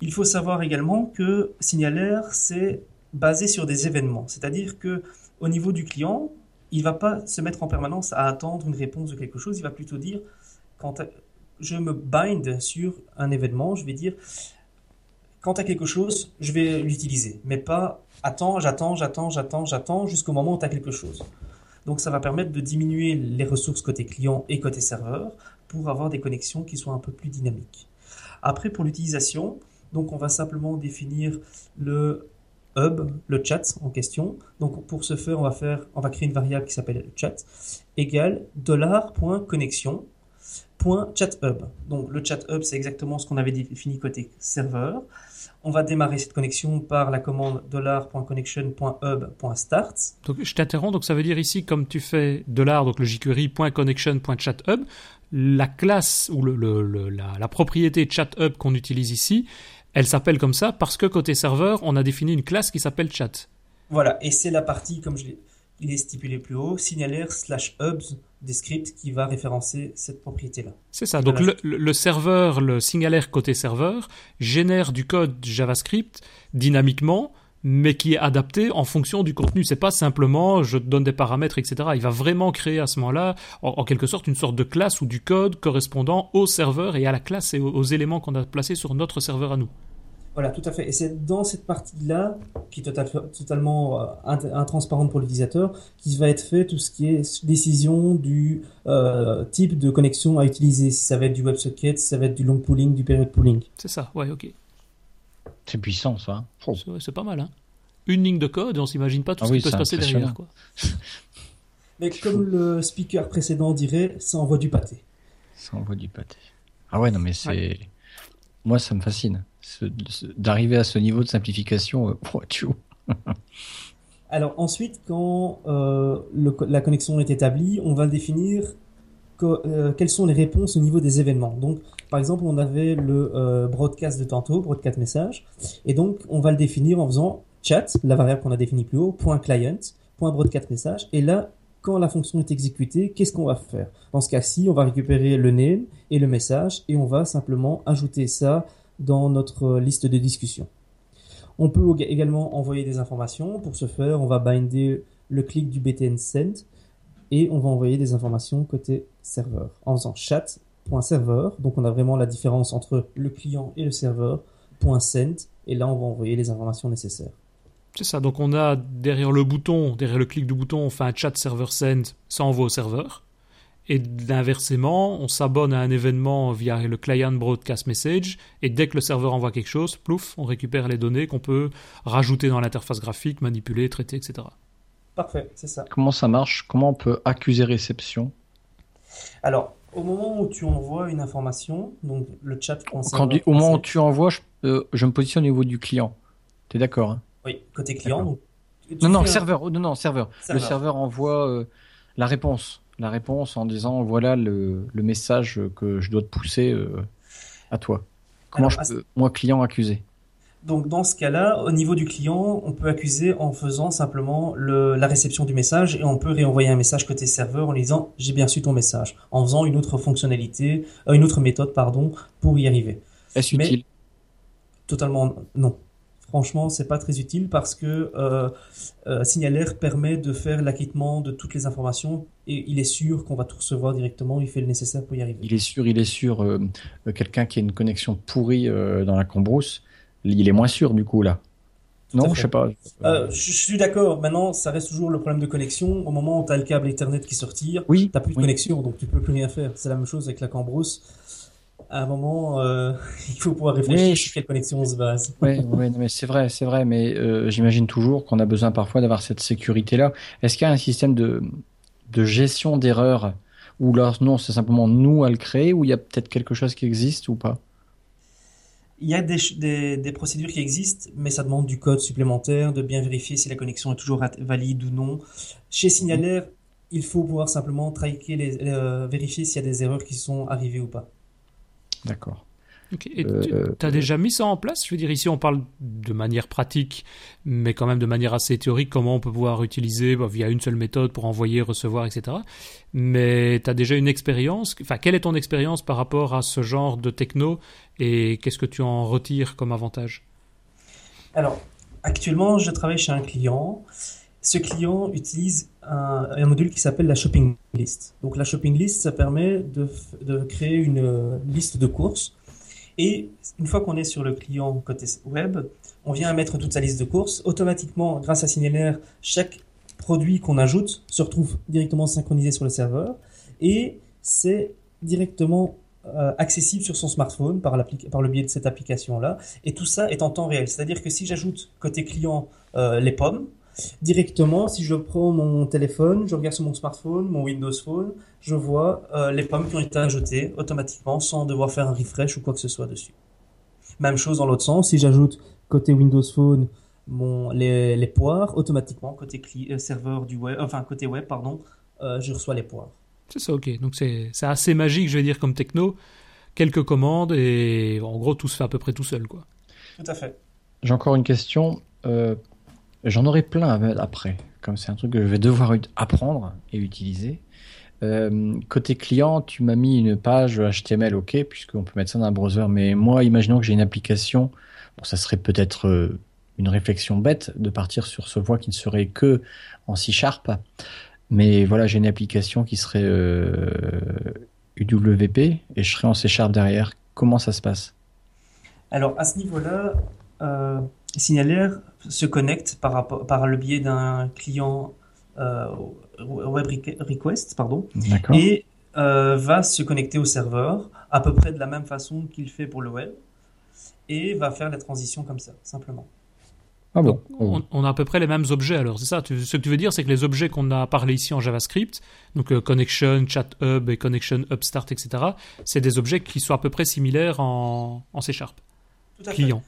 Il faut savoir également que Signalaire, c'est basé sur des événements. C'est-à-dire que au niveau du client, il va pas se mettre en permanence à attendre une réponse de quelque chose, il va plutôt dire, quand je me bind sur un événement, je vais dire, quand à quelque chose, je vais l'utiliser, mais pas attends, j'attends, j'attends, j'attends, j'attends jusqu'au moment où tu as quelque chose. Donc ça va permettre de diminuer les ressources côté client et côté serveur pour avoir des connexions qui soient un peu plus dynamiques. Après pour l'utilisation, donc on va simplement définir le hub, le chat en question. Donc pour ce faire, on va faire, on va créer une variable qui s'appelle chat égale $.connexion hub. Donc le chat hub, c'est exactement ce qu'on avait défini côté serveur. On va démarrer cette connexion par la commande $.connection.hub.start. Donc je t'interromps, donc ça veut dire ici, comme tu fais dollar, donc le jQuery.connection.chathub, la classe ou le, la, propriété chathub qu'on utilise ici elle s'appelle comme ça parce que côté serveur, on a défini une classe qui s'appelle chat. Voilà, et c'est la partie, comme je l'ai il est stipulé plus haut, signalaire slash hubs des scripts qui va référencer cette propriété-là. C'est ça. Donc le, le, serveur, le signalaire côté serveur, génère du code JavaScript dynamiquement, mais qui est adapté en fonction du contenu. C'est pas simplement je te donne des paramètres, etc. Il va vraiment créer à ce moment-là, en, quelque sorte, une sorte de classe ou du code correspondant au serveur et à la classe et aux éléments qu'on a placés sur notre serveur à nous. Voilà, tout à fait. Et c'est dans cette partie-là, qui est totalement euh, intransparente pour l'utilisateur, qui va être fait tout ce qui est décision du euh, type de connexion à utiliser. Si ça va être du WebSocket, si ça va être du long pooling, du period pooling. C'est ça, ouais, ok. C'est puissant, ça. Hein. C'est pas mal, hein. Une ligne de code, on s'imagine pas tout ah ce qui peut se passer derrière, quoi. [LAUGHS] Mais comme le speaker précédent dirait, ça envoie du pâté. Ça envoie du pâté. Ah ouais, non, mais c'est... Moi, ça me fascine d'arriver à ce niveau de simplification. Euh, [LAUGHS] Alors ensuite, quand euh, la connexion est établie, on va définir euh, quelles sont les réponses au niveau des événements. Donc, par exemple, on avait le broadcast de tantôt, broadcast message, et donc on va le définir en faisant chat, la variable qu'on a définie plus haut, point .client, point .broadcast message, et là, quand la fonction est exécutée, qu'est-ce qu'on va faire? Dans ce cas-ci, on va récupérer le name et le message, et on va simplement ajouter ça dans notre liste de discussion. On peut également envoyer des informations. Pour ce faire, on va binder le clic du btn send et on va envoyer des informations côté serveur en faisant chat.serveur. Donc on a vraiment la différence entre le client et le serveur. .send et là on va envoyer les informations nécessaires. C'est ça, donc on a derrière le bouton, derrière le clic du bouton, on fait un chat serveur send, ça envoie au serveur. Et inversement, on s'abonne à un événement via le client broadcast message, et dès que le serveur envoie quelque chose, plouf, on récupère les données qu'on peut rajouter dans l'interface graphique, manipuler, traiter, etc. Parfait, c'est ça. Comment ça marche? Comment on peut accuser réception? Alors, au moment où tu envoies une information, donc le chat Quand Au moment où tu envoies, je, je, me positionne au niveau du client. Tu es d'accord hein? Oui, côté client. non, non, serveur, non, non, serveur. Le serveur envoie euh, la réponse la réponse en disant voilà le, message que je dois te pousser euh, à toi. Comment je peux, moi, client, accuser donc dans ce cas-là, au niveau du client, on peut accuser en faisant simplement la réception du message et on peut réenvoyer un message côté serveur en disant j'ai bien su ton message, en faisant une autre fonctionnalité, euh, une autre méthode pardon pour y arriver. Est-ce utile? Totalement non franchement, c'est pas très utile parce que euh, euh, Signalaire permet de faire l'acquittement de toutes les informations et il est sûr qu'on va tout recevoir directement. Il fait le nécessaire pour y arriver. Il est sûr, il est sûr. Euh, quelqu'un qui a une connexion pourrie dans la cambrousse, il est moins sûr du coup là. non, je sais pas. je suis d'accord. Maintenant, ça reste toujours le problème de connexion. Au moment où tu as le câble Ethernet qui sortir, oui, tu n'as plus de connexion, donc tu peux plus rien faire. C'est la même chose avec la cambrousse à un moment, euh, [LAUGHS] il faut pouvoir réfléchir sur quelle connexion on se base. [LAUGHS] Oui, mais c'est vrai, c'est vrai, mais euh, j'imagine toujours qu'on a besoin parfois d'avoir cette sécurité-là. Est-ce qu'il y a un système de, de gestion d'erreurs ou là, non, c'est simplement nous à le créer ou il y a peut-être quelque chose qui existe ou pas? Il y a des, des, des, procédures qui existent, mais ça demande du code supplémentaire, de bien vérifier si la connexion est toujours valide ou non. Chez Signalaire, il faut pouvoir simplement traquer les, euh, vérifier s'il y a des erreurs qui sont arrivées ou pas. D'accord. Et euh, tu as déjà mis ça en place? Je veux dire, ici on parle de manière pratique, mais quand même de manière assez théorique, comment on peut pouvoir utiliser bah, via une seule méthode pour envoyer, recevoir, etc. Mais tu as déjà une expérience, enfin, quelle est ton expérience par rapport à ce genre de techno et qu'est-ce que tu en retires comme avantage? Alors, actuellement, je travaille chez un client. Ce client utilise un, module qui s'appelle la shopping list. Donc la shopping list, ça permet de, créer une liste de courses. Et une fois qu'on est sur le client côté web, on vient mettre toute sa liste de courses. Automatiquement, grâce à Signalaire, chaque produit qu'on ajoute se retrouve directement synchronisé sur le serveur. Et c'est directement euh, accessible sur son smartphone par, par, le biais de cette application-là. Et tout ça est en temps réel. C'est-à-dire que si j'ajoute côté client euh, les pommes, directement, si je prends mon téléphone, je regarde sur mon smartphone, mon Windows Phone, je vois euh, les pommes qui ont été ajoutées automatiquement sans devoir faire un refresh ou quoi que ce soit dessus. Même chose dans l'autre sens, si j'ajoute côté Windows Phone mon, les, les poires, automatiquement côté euh, serveur du web, enfin côté web, pardon, euh, je reçois les poires. C'est ça, ok. Donc c'est assez magique, je vais dire, comme techno. Quelques commandes et en gros tout se fait à peu près tout seul, quoi. Tout à fait. J'ai encore une question. Euh, j'en aurai plein après, comme c'est un truc que je vais devoir apprendre et utiliser. Euh, côté client, tu m'as mis une page HTML, ok, puisqu'on peut mettre ça dans un browser. Mais moi, imaginons que j'ai une application, bon, ça serait peut-être euh, une réflexion bête de partir sur ce voie qui ne serait que en C Sharp. Mais voilà, j'ai une application qui serait UWP et je serais en C Sharp derrière. Comment ça se passe? Alors, à ce niveau-là, euh, Signalaire se connecte par, par le biais d'un client euh, web request pardon, et euh, va se connecter au serveur à peu près de la même façon qu'il fait pour le web et va faire la transition comme ça, simplement. Ah bon. on, a à peu près les mêmes objets alors, c'est ça Ce que tu veux dire, c'est que les objets qu'on a parlé ici en JavaScript, donc euh, connection, chat hub et connection hub start, etc., c'est des objets qui sont à peu près similaires en, en C Sharp. Tout à Client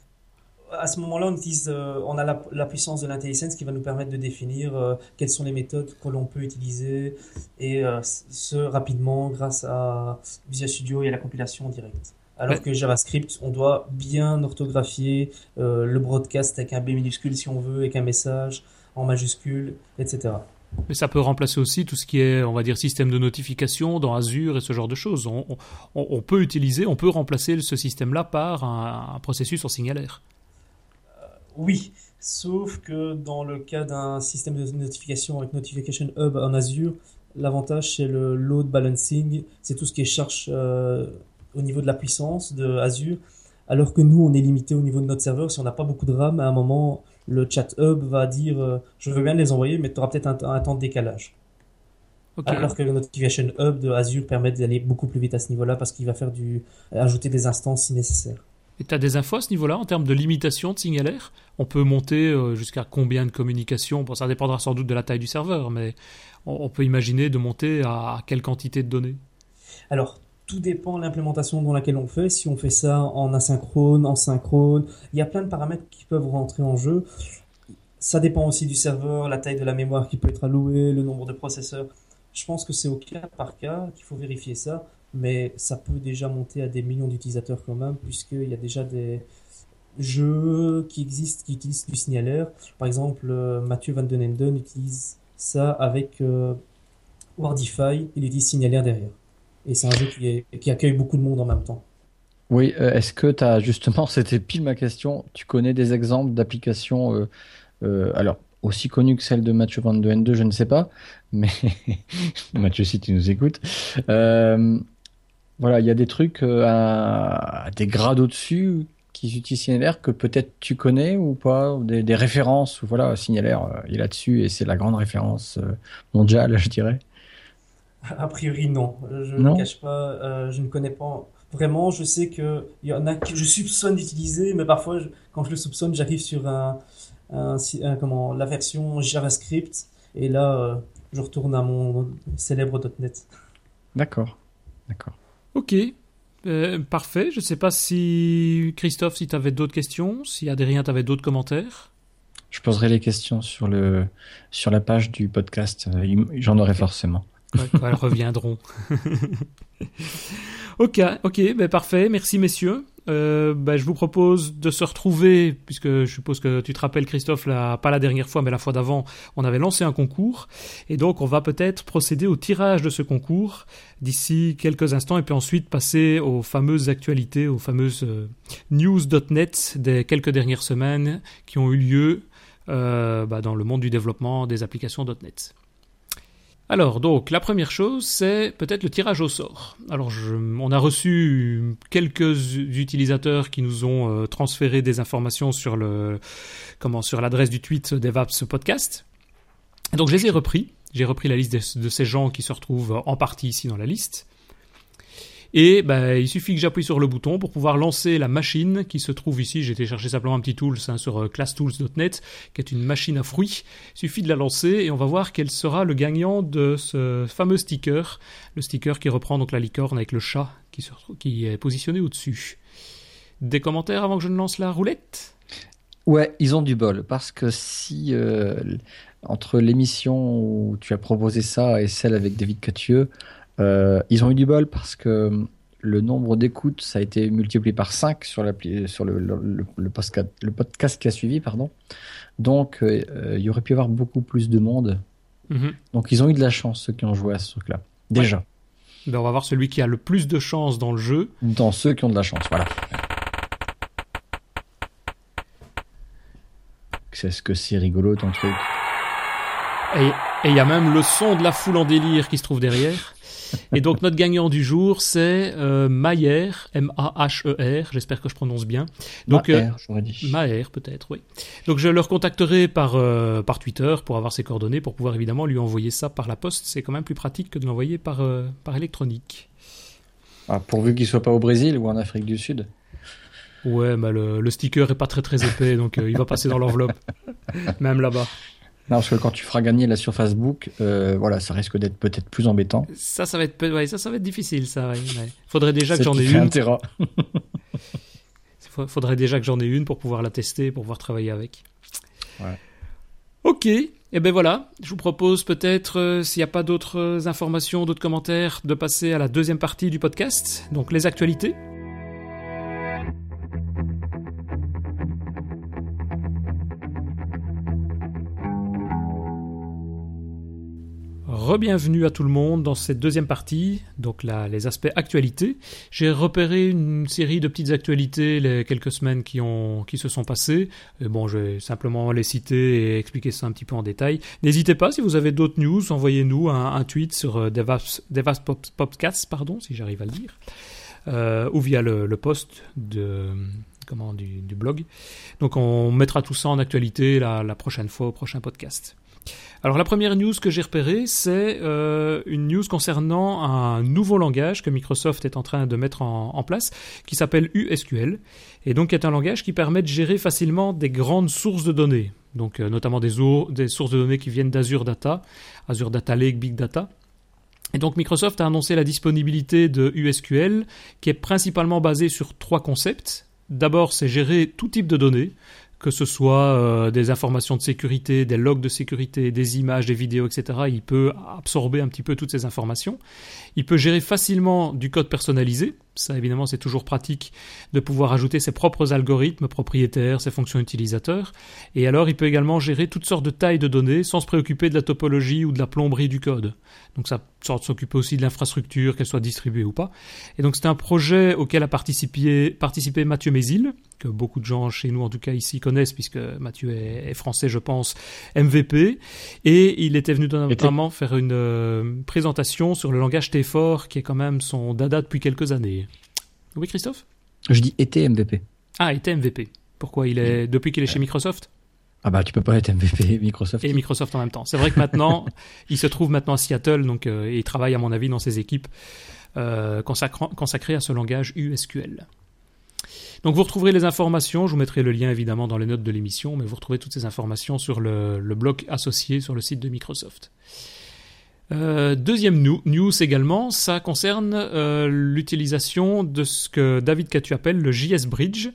à ce moment-là, on, utilise, euh, on a la, puissance de l'intelligence qui va nous permettre de définir euh, quelles sont les méthodes que l'on peut utiliser et euh, ce rapidement grâce à Visual Studio et à la compilation directe. Alors que JavaScript, on doit bien orthographier le broadcast avec un B minuscule si on veut, avec un message en majuscule, etc. Mais ça peut remplacer aussi tout ce qui est, on va dire, système de notification dans Azure et ce genre de choses. On, peut utiliser, on peut remplacer ce système-là par un, un processus en signalaire. Oui, sauf que dans le cas d'un système de notification avec Notification Hub en Azure, l'avantage c'est le load balancing, c'est tout ce qui est charge euh, au niveau de la puissance de Azure, alors que nous on est limité au niveau de notre serveur, si on n'a pas beaucoup de RAM, à un moment le chat hub va dire euh, je veux bien les envoyer, mais tu auras peut-être un, temps de décalage. Alors que le Notification Hub de Azure permet d'aller beaucoup plus vite à ce niveau-là parce qu'il va faire du ajouter des instances si nécessaire. Et tu as des infos à ce niveau-là en termes de limitation de signalaire On peut monter euh, jusqu'à combien de communications? Bon, Ça dépendra sans doute de la taille du serveur, mais on, peut imaginer de monter à quelle quantité de données? Alors, tout dépend de l'implémentation dans laquelle on fait. Si on fait ça en asynchrone, en synchrone, il y a plein de paramètres qui peuvent rentrer en jeu. Ça dépend aussi du serveur, la taille de la mémoire qui peut être allouée, le nombre de processeurs. Je pense que c'est au cas par cas qu'il faut vérifier ça mais ça peut déjà monter à des millions d'utilisateurs quand même, puisqu'il y a déjà des jeux qui existent qui utilisent du signalaire. Par exemple, euh, Mathieu Van Den Enden utilise ça avec euh, Wordify, il utilise signalaire derrière. Et c'est un jeu qui, qui accueille beaucoup de monde en même temps. Oui, euh, est-ce que tu as justement, [LAUGHS] c'était pile ma question, tu connais des exemples d'applications, alors aussi connues que celle de Mathieu Van Den Enden, je ne sais pas, mais [LAUGHS] Mathieu, si tu nous écoutes, voilà, il y a des trucs euh, à, des grades au-dessus qui utilisent Signalaire que peut-être tu connais ou pas, des, des références. Voilà, Signalaire euh, est là-dessus et c'est la grande référence euh, mondiale, [LAUGHS] je dirais. A priori, non. Je ne cache pas, je ne connais pas vraiment. Je sais qu'il y en a que je soupçonne d'utiliser, mais parfois, quand je le soupçonne, j'arrive sur un, comment, la version JavaScript et là, je retourne à mon célèbre .NET. D'accord, d'accord. Ok, euh, parfait. Je ne sais pas si Christophe, si tu avais d'autres questions, si Adrien, tu avais d'autres commentaires. Je poserai les questions sur, le, sur la page du podcast. Euh, j'en aurai forcément. elles reviendront. [LAUGHS] [LAUGHS] ok, ok, ben parfait. Merci messieurs. Euh, ben, je vous propose de se retrouver, puisque je suppose que tu te rappelles Christophe, pas la dernière fois, mais la fois d'avant, on avait lancé un concours, et donc on va peut-être procéder au tirage de ce concours d'ici quelques instants, et puis ensuite passer aux fameuses actualités, aux fameuses euh, news.net des quelques dernières semaines qui ont eu lieu euh, bah, dans le monde du développement des applications .net. Alors, donc, la première chose, c'est peut-être le tirage au sort. Alors, on a reçu quelques utilisateurs qui nous ont euh, transféré des informations sur l'adresse du tweet d'Evaps Podcast. donc, je les ai repris. J'ai repris la liste de, ces gens qui se retrouvent en partie ici dans la liste. Et ben, il suffit que j'appuie sur le bouton pour pouvoir lancer la machine qui se trouve ici. J'ai téléchargé simplement un petit tool hein, sur euh, classtools.net, qui est une machine à fruits. Il suffit de la lancer et on va voir quel sera le gagnant de ce fameux sticker. Le sticker qui reprend donc la licorne avec le chat qui, est positionné au-dessus. Des commentaires avant que je ne lance la roulette? Ouais, ils ont du bol parce que si euh, entre l'émission où tu as proposé ça et celle avec David Catieux, ils ont eu du bol parce que le nombre d'écoutes, ça a été multiplié par 5 sur, sur le, le, le, podcast, le podcast qui a suivi. Pardon. Donc, euh, il y aurait pu y avoir beaucoup plus de monde. Mhm. Donc, ils ont eu de la chance, ceux qui ont joué à ce truc-là. Déjà. Ben, on va voir celui qui a le plus de chance dans le jeu. Dans ceux qui ont de la chance, voilà. C'est ce que c'est rigolo ton truc. Et il y a même le son de la foule en délire qui se trouve derrière. Et donc notre gagnant du jour, c'est euh, Maher, M-A-H-E-R, j'espère que je prononce bien. Donc, Maher, euh, j'aurais dit. Maher, peut-être, oui. Donc je le recontacterai par, euh, par Twitter pour avoir ses coordonnées, pour pouvoir évidemment lui envoyer ça par la poste. C'est quand même plus pratique que de l'envoyer par, par électronique. Ah, pourvu qu'il soit pas au Brésil ou en Afrique du Sud. Ouais, mais le, le sticker est pas très très épais, donc il va passer dans l'enveloppe, [LAUGHS] même là-bas. Non, parce que quand tu feras gagner la surface book, euh, voilà, ça risque d'être peut-être plus embêtant. Ça, ça va être, ouais, ça, ça va être difficile, ça. Ouais, ouais. Faudrait déjà que j'en ai une. Faudrait déjà que j'en ai une pour pouvoir la tester, pour pouvoir travailler avec. Ouais. Ok. Et ben voilà. Je vous propose peut-être, euh, s'il n'y a pas d'autres informations, d'autres commentaires, de passer à la deuxième partie du podcast. Donc les actualités. Rebienvenue à tout le monde dans cette deuxième partie, donc là, les aspects actualités. J'ai repéré une série de petites actualités les quelques semaines qui, ont, qui se sont passées. Et bon, je vais simplement les citer et expliquer ça un petit peu en détail. N'hésitez pas, si vous avez d'autres news, envoyez-nous un, tweet sur euh, DevOps, DevOps Pop- Podcast, pardon, si j'arrive à le dire, euh, ou via le, le post de, comment, du, blog. Donc on mettra tout ça en actualité la prochaine fois au prochain podcast. Alors la première news que j'ai repérée, c'est euh, une news concernant un nouveau langage que Microsoft est en train de mettre en, place, qui s'appelle USQL, et donc est un langage qui permet de gérer facilement des grandes sources de données, donc euh, notamment des, des sources de données qui viennent d'Azure Data, Azure Data Lake, Big Data. Et donc Microsoft a annoncé la disponibilité de USQL, qui est principalement basée sur trois concepts. D'abord, c'est gérer tout type de données, que ce soit euh, des informations de sécurité, des logs de sécurité, des images, des vidéos, etc. Il peut absorber un petit peu toutes ces informations. Il peut gérer facilement du code personnalisé. Ça, évidemment, c'est toujours pratique de pouvoir ajouter ses propres algorithmes propriétaires, ses fonctions utilisateurs. Et alors, il peut également gérer toutes sortes de tailles de données sans se préoccuper de la topologie ou de la plomberie du code. Donc, ça sort de s'occuper aussi de l'infrastructure, qu'elle soit distribuée ou pas. Et donc, c'est un projet auquel a participé, participé Mathieu Mézil, que beaucoup de gens chez nous, en tout cas ici, connaissent, puisque Mathieu est, est français, je pense, MVP. Et il était venu notamment faire une euh, présentation sur le langage T4, qui est quand même son dada depuis quelques années. Oui, Christophe? Je dis été MVP. Ah, était MVP. Pourquoi? Il est depuis qu'il est chez Microsoft? Ah bah tu peux pas être MVP Microsoft. et Microsoft en même temps. C'est vrai que maintenant, [LAUGHS] il se trouve maintenant à Seattle, donc euh, et il travaille à mon avis dans ses équipes euh, consacrées à ce langage USQL. Donc vous retrouverez les informations, je vous mettrai le lien évidemment dans les notes de l'émission, mais vous retrouvez toutes ces informations sur le, le blog associé sur le site de Microsoft. Euh, deuxième news également, ça concerne euh, l'utilisation de ce que David Catu appelle le JS Bridge.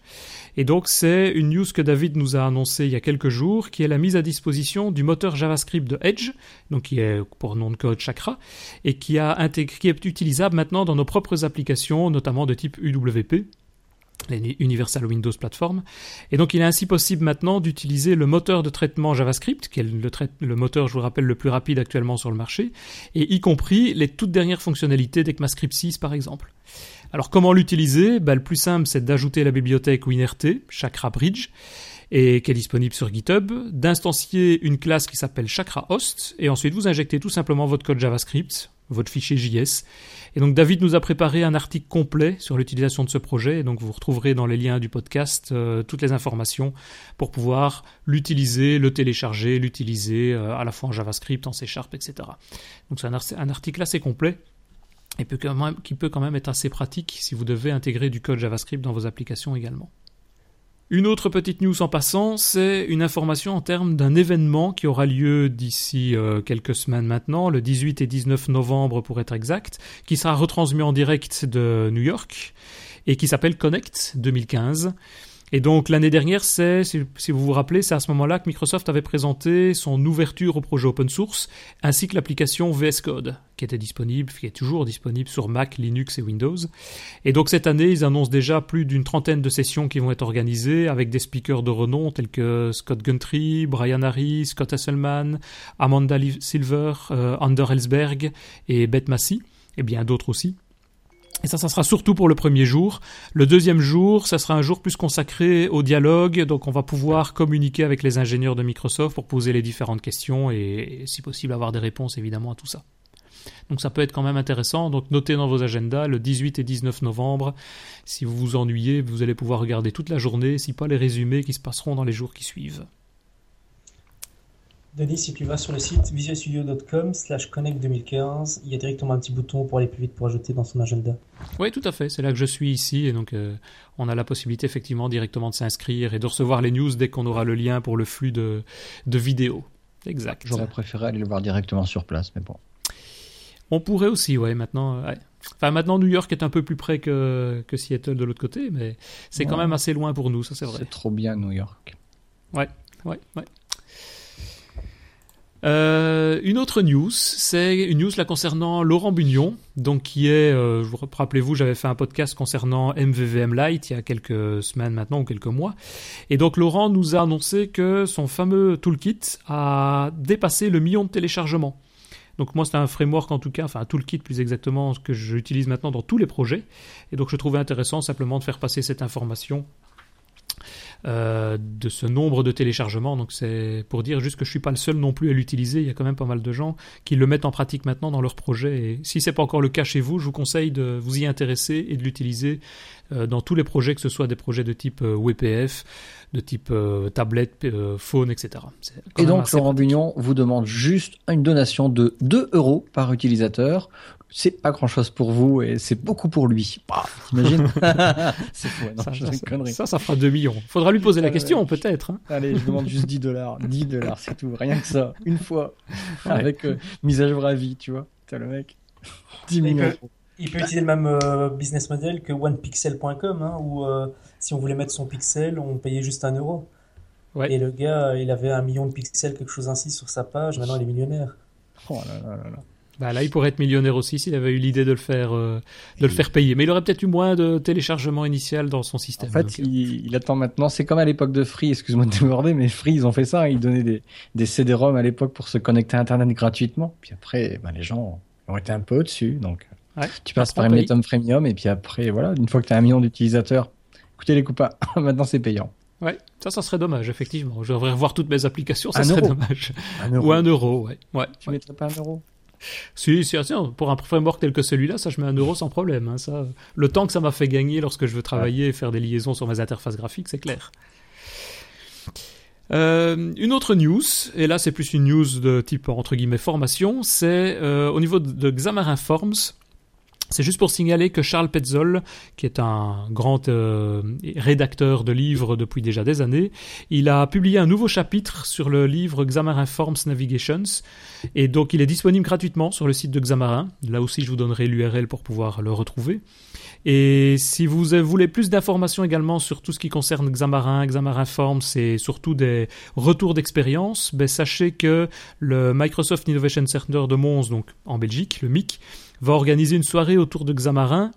Et donc c'est une news que David nous a annoncée il y a quelques jours, qui est la mise à disposition du moteur JavaScript de Edge, donc qui est pour nom de code Chakra, et qui, est utilisable maintenant dans nos propres applications, notamment de type UWP Universal Windows Platform. Et donc il est ainsi possible maintenant d'utiliser le moteur de traitement JavaScript, qui est le, moteur, je vous rappelle, le plus rapide actuellement sur le marché, et y compris les toutes dernières fonctionnalités d'ECMAScript 6 par exemple. Alors comment l'utiliser? Ben, Le plus simple c'est d'ajouter la bibliothèque WinRT, Chakra Bridge, et qui est disponible sur GitHub, d'instancier une classe qui s'appelle Chakra Host, et ensuite vous injectez tout simplement votre code JavaScript, votre fichier JS. Et donc David nous a préparé un article complet sur l'utilisation de ce projet, et donc vous retrouverez dans les liens du podcast euh, toutes les informations pour pouvoir l'utiliser, le télécharger, l'utiliser euh, à la fois en JavaScript, en C Sharp, etc. Donc c'est un, ar- un article assez complet et qui peut quand même être assez pratique si vous devez intégrer du code JavaScript dans vos applications également. Une autre petite news en passant, c'est une information en termes d'un événement qui aura lieu d'ici euh, quelques semaines maintenant, le 18 et 19 novembre pour être exact, qui sera retransmis en direct de New York et qui s'appelle Connect 2015. Et donc l'année dernière, c'est, si vous vous rappelez, c'est à ce moment-là que Microsoft avait présenté son ouverture au projet open source, ainsi que l'application VS Code, qui était disponible, qui est toujours disponible sur Mac, Linux et Windows. Et donc cette année, ils annoncent déjà plus d'une trentaine de sessions qui vont être organisées avec des speakers de renom tels que Scott Guntry, Brian Harris, Scott Hasselman, Amanda Silver, euh, Ander Ellsberg et Beth Massey, et bien d'autres aussi. Et ça, ça sera surtout pour le premier jour. Le deuxième jour, ça sera un jour plus consacré au dialogue. Donc, on va pouvoir communiquer avec les ingénieurs de Microsoft pour poser les différentes questions et, si possible, avoir des réponses évidemment à tout ça. Donc, ça peut être quand même intéressant. Donc, notez dans vos agendas le 18 et 19 novembre. Si vous vous ennuyez, vous allez pouvoir regarder toute la journée, si pas les résumés qui se passeront dans les jours qui suivent. Denis, si tu vas sur le site visualstudio.com slash connect 2015, il y a directement un petit bouton pour aller plus vite pour ajouter dans son agenda. Oui, tout à fait. C'est là que je suis ici et donc euh, on a la possibilité effectivement directement de s'inscrire et de recevoir les news dès qu'on aura le lien pour le flux de, de vidéos. Exact. J'aurais préféré aller le voir directement sur place, mais bon. On pourrait aussi, ouais, maintenant. Enfin, maintenant, New York est un peu plus près que, que Seattle de l'autre côté, mais c'est quand même assez loin pour nous, ça c'est vrai. C'est trop bien, New York. Ouais, ouais, ouais. Euh, une autre news, c'est une news concernant Laurent Bugnon, donc qui est, euh, vous rappelez-vous, j'avais fait un podcast concernant MVVM Lite il y a quelques semaines maintenant ou quelques mois, et donc Laurent nous a annoncé que son fameux toolkit a dépassé le million de téléchargements. Donc moi c'est un framework en tout cas, enfin un toolkit plus exactement que j'utilise maintenant dans tous les projets, et donc je trouvais intéressant simplement de faire passer cette information euh, de ce nombre de téléchargements. Donc c'est pour dire juste que je suis pas le seul non plus à l'utiliser. Il y a quand même pas mal de gens qui le mettent en pratique maintenant dans leurs projets. Et si c'est pas encore le cas chez vous, je vous conseille de vous y intéresser et de l'utiliser euh, dans tous les projets, que ce soit des projets de type euh, WPF, de type tablette, phone, etc. Et donc Laurent Bugnon vous demande juste une donation de 2 euros par utilisateur c'est pas grand chose pour vous et c'est beaucoup pour lui. Bah, t'imagines [LAUGHS] [LAUGHS] C'est fou, non, ça, ça, ça, ça, fera 2 millions. Faudra lui poser la question, peut-être. Hein. Allez, je demande juste 10 dollars. [LAUGHS] 10 dollars, c'est tout. Rien que ça. Une fois. Avec euh, mise à jour à vie, tu vois. T'as le mec. 10 millions. Il peut, utiliser le même euh, business model que onepixel.com, hein, où euh, si on voulait mettre son pixel, on payait juste 1 euro. Ouais. Et le gars, il avait un million de pixels, quelque chose ainsi sur sa page. Maintenant, il est millionnaire. Oh là là là là. Bah là, il pourrait être millionnaire aussi s'il avait eu l'idée de le faire, euh, de le faire payer. Mais il aurait peut-être eu moins de téléchargement initial dans son système. En fait, il, attend maintenant. C'est comme à l'époque de Free. Excuse-moi de déborder, mais Free, ils ont fait ça. Ils donnaient des, des CD-ROM à l'époque pour se connecter à Internet gratuitement. Puis après, bah, les gens ont été un peu au-dessus. Donc, tu passes par Netom Premium et puis après, voilà, une fois que tu as un million d'utilisateurs, écoutez les copains, [LAUGHS] maintenant c'est payant. Ouais, ça, ça serait dommage, effectivement. Je devrais revoir toutes mes applications, ça serait dommage. Ou un euro, ouais. ouais tu mettrais pas un euro? Si, si, pour un framework tel que celui-là, ça je mets un euro sans problème. Hein, ça, le temps que ça m'a fait gagner lorsque je veux travailler et faire des liaisons sur mes interfaces graphiques, c'est clair. Euh, une autre news, et là c'est plus une news de type entre guillemets formation, c'est euh, au niveau de Xamarin Forms. C'est juste pour signaler que Charles Petzold, qui est un grand euh, rédacteur de livres depuis déjà des années, il a publié un nouveau chapitre sur le livre Xamarin Forms Navigations. Et donc il est disponible gratuitement sur le site de Xamarin. Là aussi je vous donnerai l'URL pour pouvoir le retrouver. Et si vous voulez plus d'informations également sur tout ce qui concerne Xamarin, Xamarin Forms et surtout des retours d'expérience, ben sachez que le Microsoft Innovation Center de Mons, donc en Belgique, le MIC, va organiser une soirée autour de Xamarin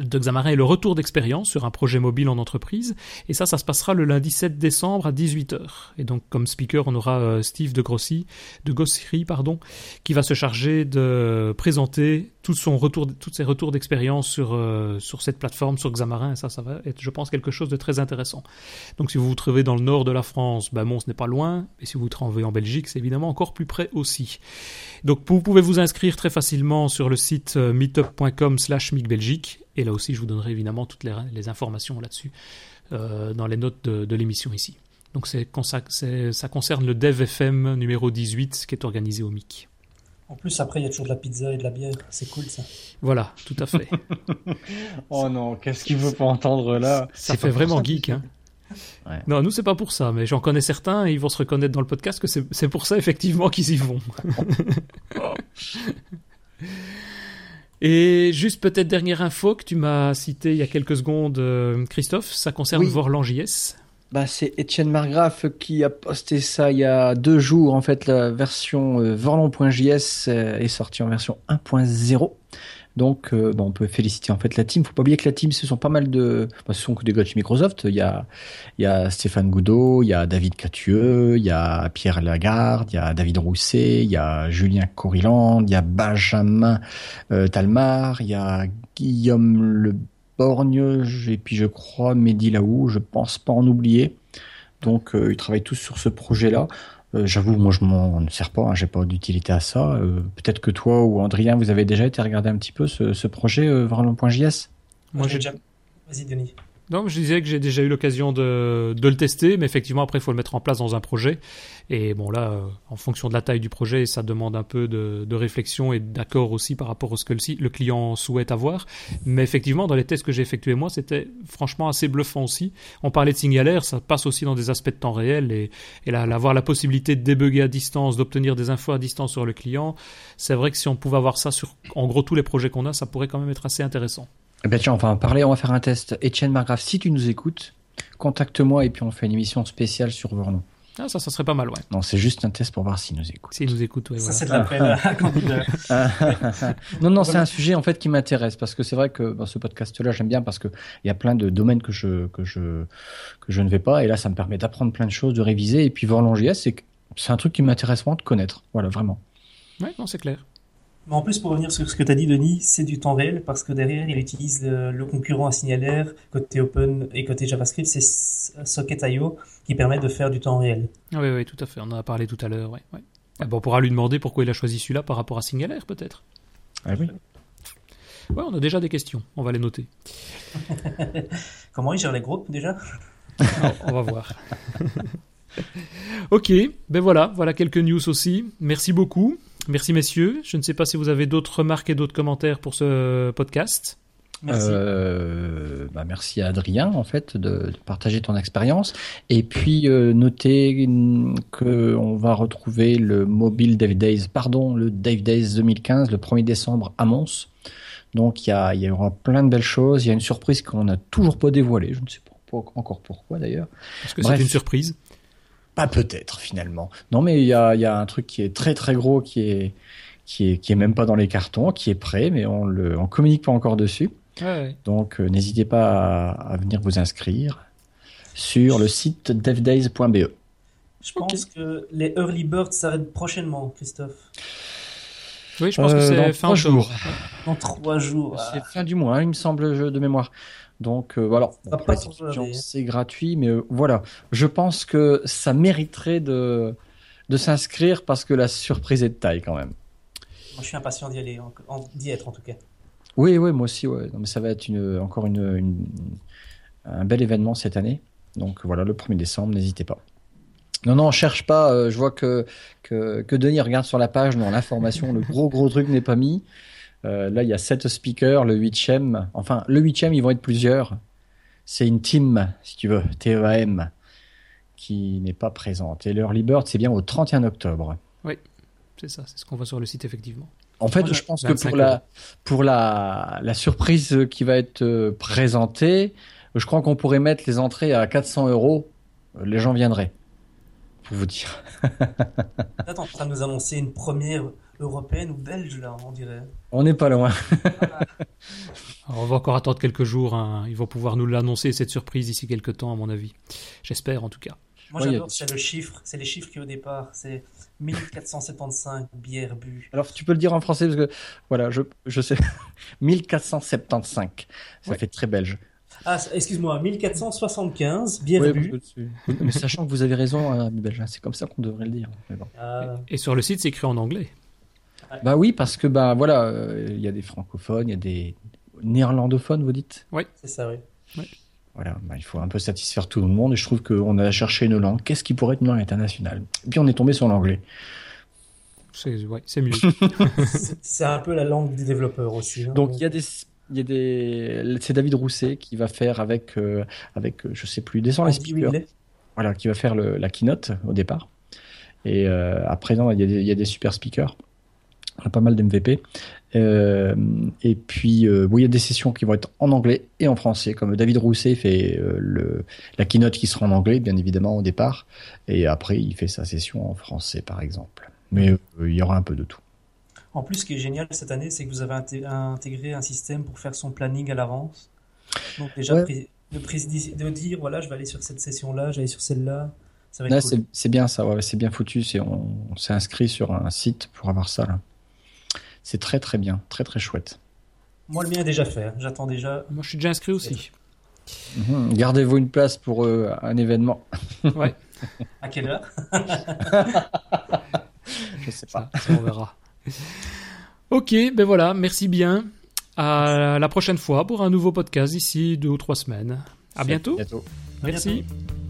de Xamarin et le retour d'expérience sur un projet mobile en entreprise. Et ça, ça se passera le lundi 7 décembre à 18h. Et donc, comme speaker, on aura euh, Steve de Grossi, de Gossiri, pardon, qui va se charger de présenter tout son retour, tous ses retours d'expérience sur, euh, sur cette plateforme, sur Xamarin. Ça, ça va être, je pense, quelque chose de très intéressant. Donc, si vous vous trouvez dans le nord de la France, ben, ce n'est pas loin. Et si vous vous trouvez en Belgique, c'est évidemment encore plus près aussi. Donc, vous pouvez vous inscrire très facilement sur le site euh, meetup.com slash micbelgique et là aussi, je vous donnerai évidemment toutes les, informations là-dessus euh, dans les notes de, l'émission ici. Donc ça concerne le DevFM numéro 18 qui est organisé au MIC. En plus, après, il y a toujours de la pizza et de la bière. C'est cool, ça. Voilà, tout à fait. [LAUGHS] oh non, qu'est-ce qu'il veut pas entendre là? Ça, fait vraiment geek, hein. Non, nous, c'est pas pour ça, mais j'en connais certains et ils vont se reconnaître dans le podcast que c'est pour ça, effectivement, qu'ils y vont. [LAUGHS] Et juste peut-être dernière info que tu m'as cité il y a quelques secondes, euh, Christophe, ça concerne Oui. Vorlan JS. Bah, c'est Étienne Margraf qui a posté ça il y a deux jours. En fait, la version euh, Vorlon.js euh, est sortie en version 1.0. Donc, euh, bon, on peut féliciter en fait la team. Faut pas oublier que la team, ce sont pas mal de, bah, ce sont que des gars de Microsoft. Il y a, il y a Stéphane Goudot, il y a David Catueux, il y a Pierre Lagarde, il y a David Rousset, il y a Julien Coriland, il y a Benjamin euh, Talmar, il y a Guillaume Le Borgne, et puis je crois Mehdi Laou, je pense pas en oublier. Donc euh, ils travaillent tous sur ce projet-là. Euh, J'avoue, moi je m'en sers pas, hein, j'ai pas d'utilité à ça. Euh, Peut-être que toi ou Adrien, vous avez déjà été regarder un petit peu ce, ce projet euh, Varlon.js Moi, j'ai déjà. Vas-y, Denis. Donc, je disais que j'ai déjà eu l'occasion de, le tester, mais effectivement, après, il faut le mettre en place dans un projet. Et bon, là, euh, en fonction de la taille du projet, ça demande un peu de, réflexion et d'accord aussi par rapport à ce que le client souhaite avoir. Mais effectivement, dans les tests que j'ai effectués moi, c'était franchement assez bluffant aussi. On parlait de signalaire, ça passe aussi dans des aspects de temps réel et, et là, avoir la possibilité de débugger à distance, d'obtenir des infos à distance sur le client, c'est vrai que si on pouvait avoir ça sur, en gros, tous les projets qu'on a, ça pourrait quand même être assez intéressant. Eh ben tiens, on va en parler, on va faire un test. Etienne Margraf, si tu nous écoutes, contacte-moi et puis on fait une émission spéciale sur Vorlon. Ah, ça, ça serait pas mal, ouais. Non, c'est juste un test pour voir s'il nous écoute. S'ils nous écoutent, ouais, Ça, voilà. c'est de à candidat. [LAUGHS] [LAUGHS] non, non, c'est un sujet en fait qui m'intéresse parce que c'est vrai que dans ce podcast-là, j'aime bien parce que il y a plein de domaines que je que je que je ne vais pas et là, ça me permet d'apprendre plein de choses, de réviser et puis Vorlon.js, c'est que- c'est un truc qui m'intéresse vraiment de connaître. Voilà, vraiment. Ouais, non, c'est clair. Mais en plus, pour revenir sur ce que tu as dit, Denis, c'est du temps réel parce que derrière, il utilise le, le concurrent à signalaire côté Open et côté JavaScript, c'est Socket.io qui permet de faire du temps réel. Ah oui, oui, tout à fait. On en a parlé tout à l'heure. Ouais, ouais. Ah bon, on pourra lui demander pourquoi il a choisi celui-là par rapport à Signalaire, peut-être. Ah oui. Ouais, on a déjà des questions. On va les noter. [LAUGHS] Comment il gère les groupes déjà? [LAUGHS] On va voir. [LAUGHS] ok, ben voilà, voilà quelques news aussi. Merci beaucoup. Merci messieurs. Je ne sais pas si vous avez d'autres remarques et d'autres commentaires pour ce podcast. Merci. Euh, bah merci à Adrien en fait de, de partager ton expérience et puis euh, noter que on va retrouver le Mobile Dave Days, pardon, le Dave Days 2015 le 1er décembre à Mons. Donc il y, a, y aura plein de belles choses. Il y a une surprise qu'on n'a toujours pas dévoilée. Je ne sais pas, encore pourquoi d'ailleurs. Parce que c'est une surprise. Pas peut-être finalement. Non mais il y a, il y a un truc qui est très très gros qui est qui est qui est même pas dans les cartons, qui est prêt, mais on le on communique pas encore dessus. Ouais, ouais. Donc euh, n'hésitez pas à, à venir vous inscrire sur le site devdays.be. Je pense que les early birds s'arrêtent prochainement, Christophe. Oui, je pense Euh, que c'est dans fin jours. Dans trois jours. C'est fin du mois, hein, il me semble, de mémoire. Donc euh, voilà, c'est gratuit, mais euh, voilà, je pense que ça mériterait de de s'inscrire parce que la surprise est de taille quand même. Moi, je suis impatient d'y aller, d'y être en tout cas. Oui, oui, moi aussi, ouais. Non, mais ça va être une, encore une, une- un bel événement cette année. Donc voilà, le 1er décembre, n'hésitez pas. Non, non, cherche pas. euh, je vois que, que, que Denis regarde sur la page dans l'information. le gros, gros truc n'est pas mis. Euh, là, il y a sept speakers, le huitième. Enfin, le huitième, ils vont être plusieurs. C'est une team, si tu veux, TEAM, qui n'est pas présente. Et l'Early Bird, c'est bien au 31 octobre. C'est ça, c'est ce qu'on voit sur le site, effectivement. En fait, je pense que 25 pour la, pour la, la surprise qui va être euh, présentée, je crois qu'on pourrait mettre les entrées à 400 euros. Les gens viendraient. Pour vous dire. Là, t'es en train de nous annoncer une première européenne ou belge, là, on dirait. On n'est pas loin. Alors, on va encore attendre quelques jours. hein. Ils vont pouvoir nous l'annoncer, cette surprise, d'ici quelques temps, à mon avis. J'espère, en tout cas. Moi, Ouais, a j'adore, c'est le chiffre, c'est les chiffres qui au départ, c'est 1475 bières bues. Alors, tu peux le dire en français parce que, voilà, je, je sais. [LAUGHS] 1475. Ça Ouais. fait très belge. Ah, excuse-moi, 1475 bières Ouais, bues. parce que- mais sachant que vous avez raison, hein, belge, hein, c'est comme ça qu'on devrait le dire. Mais bon. Ah, Et sur le site, c'est écrit en anglais. Bah oui, parce que, bah voilà, euh, il y a des francophones, il y a des néerlandophones, vous dites? C'est ça, oui. Voilà, bah, il faut un peu satisfaire tout le monde et je trouve qu'on a cherché une langue. Qu'est-ce qui pourrait être une langue internationale? Et puis on est tombé sur l'anglais. C'est ouais, c'est mieux. [LAUGHS] C'est- C'est un peu la langue des développeurs aussi. hein. Donc il y a des, il y a des, c'est David Rousset qui va faire avec, euh, avec, euh, je sais plus, descend les speakers. Voilà, qui va faire le- la keynote au départ. Et euh, après, non, il y, a des, il y a des super speakers. On a pas mal d'MVP. Euh, et puis, euh, bon, il y a des sessions qui vont être en anglais et en français, comme David Rousset fait le, la keynote qui sera en anglais, bien évidemment, au départ. Et après, il fait sa session en français, par exemple. Mais il y aura un peu de tout. En plus, ce qui est génial cette année, c'est que vous avez inté- intégré un système pour faire son planning à l'avance. Donc déjà, Ouais. de, dire, voilà, je vais aller sur cette session-là, j'allais sur celle-là. Cool. c'est bien ça, ouais, c'est bien foutu. C'est on, on s'est inscrit sur un site pour avoir ça là. C'est très très bien, très très chouette. Moi, le mien est déjà fait. hein. J'attends déjà. Moi, je suis déjà inscrit aussi. Mhm. Gardez-vous une place pour euh, un événement. Ouais, À quelle heure? [LAUGHS] Je sais pas. ça, ça, on verra. [LAUGHS] Ok, ben voilà, merci bien. À la prochaine fois pour un nouveau podcast d'ici deux ou trois semaines. À bientôt. bientôt. À Merci. bientôt.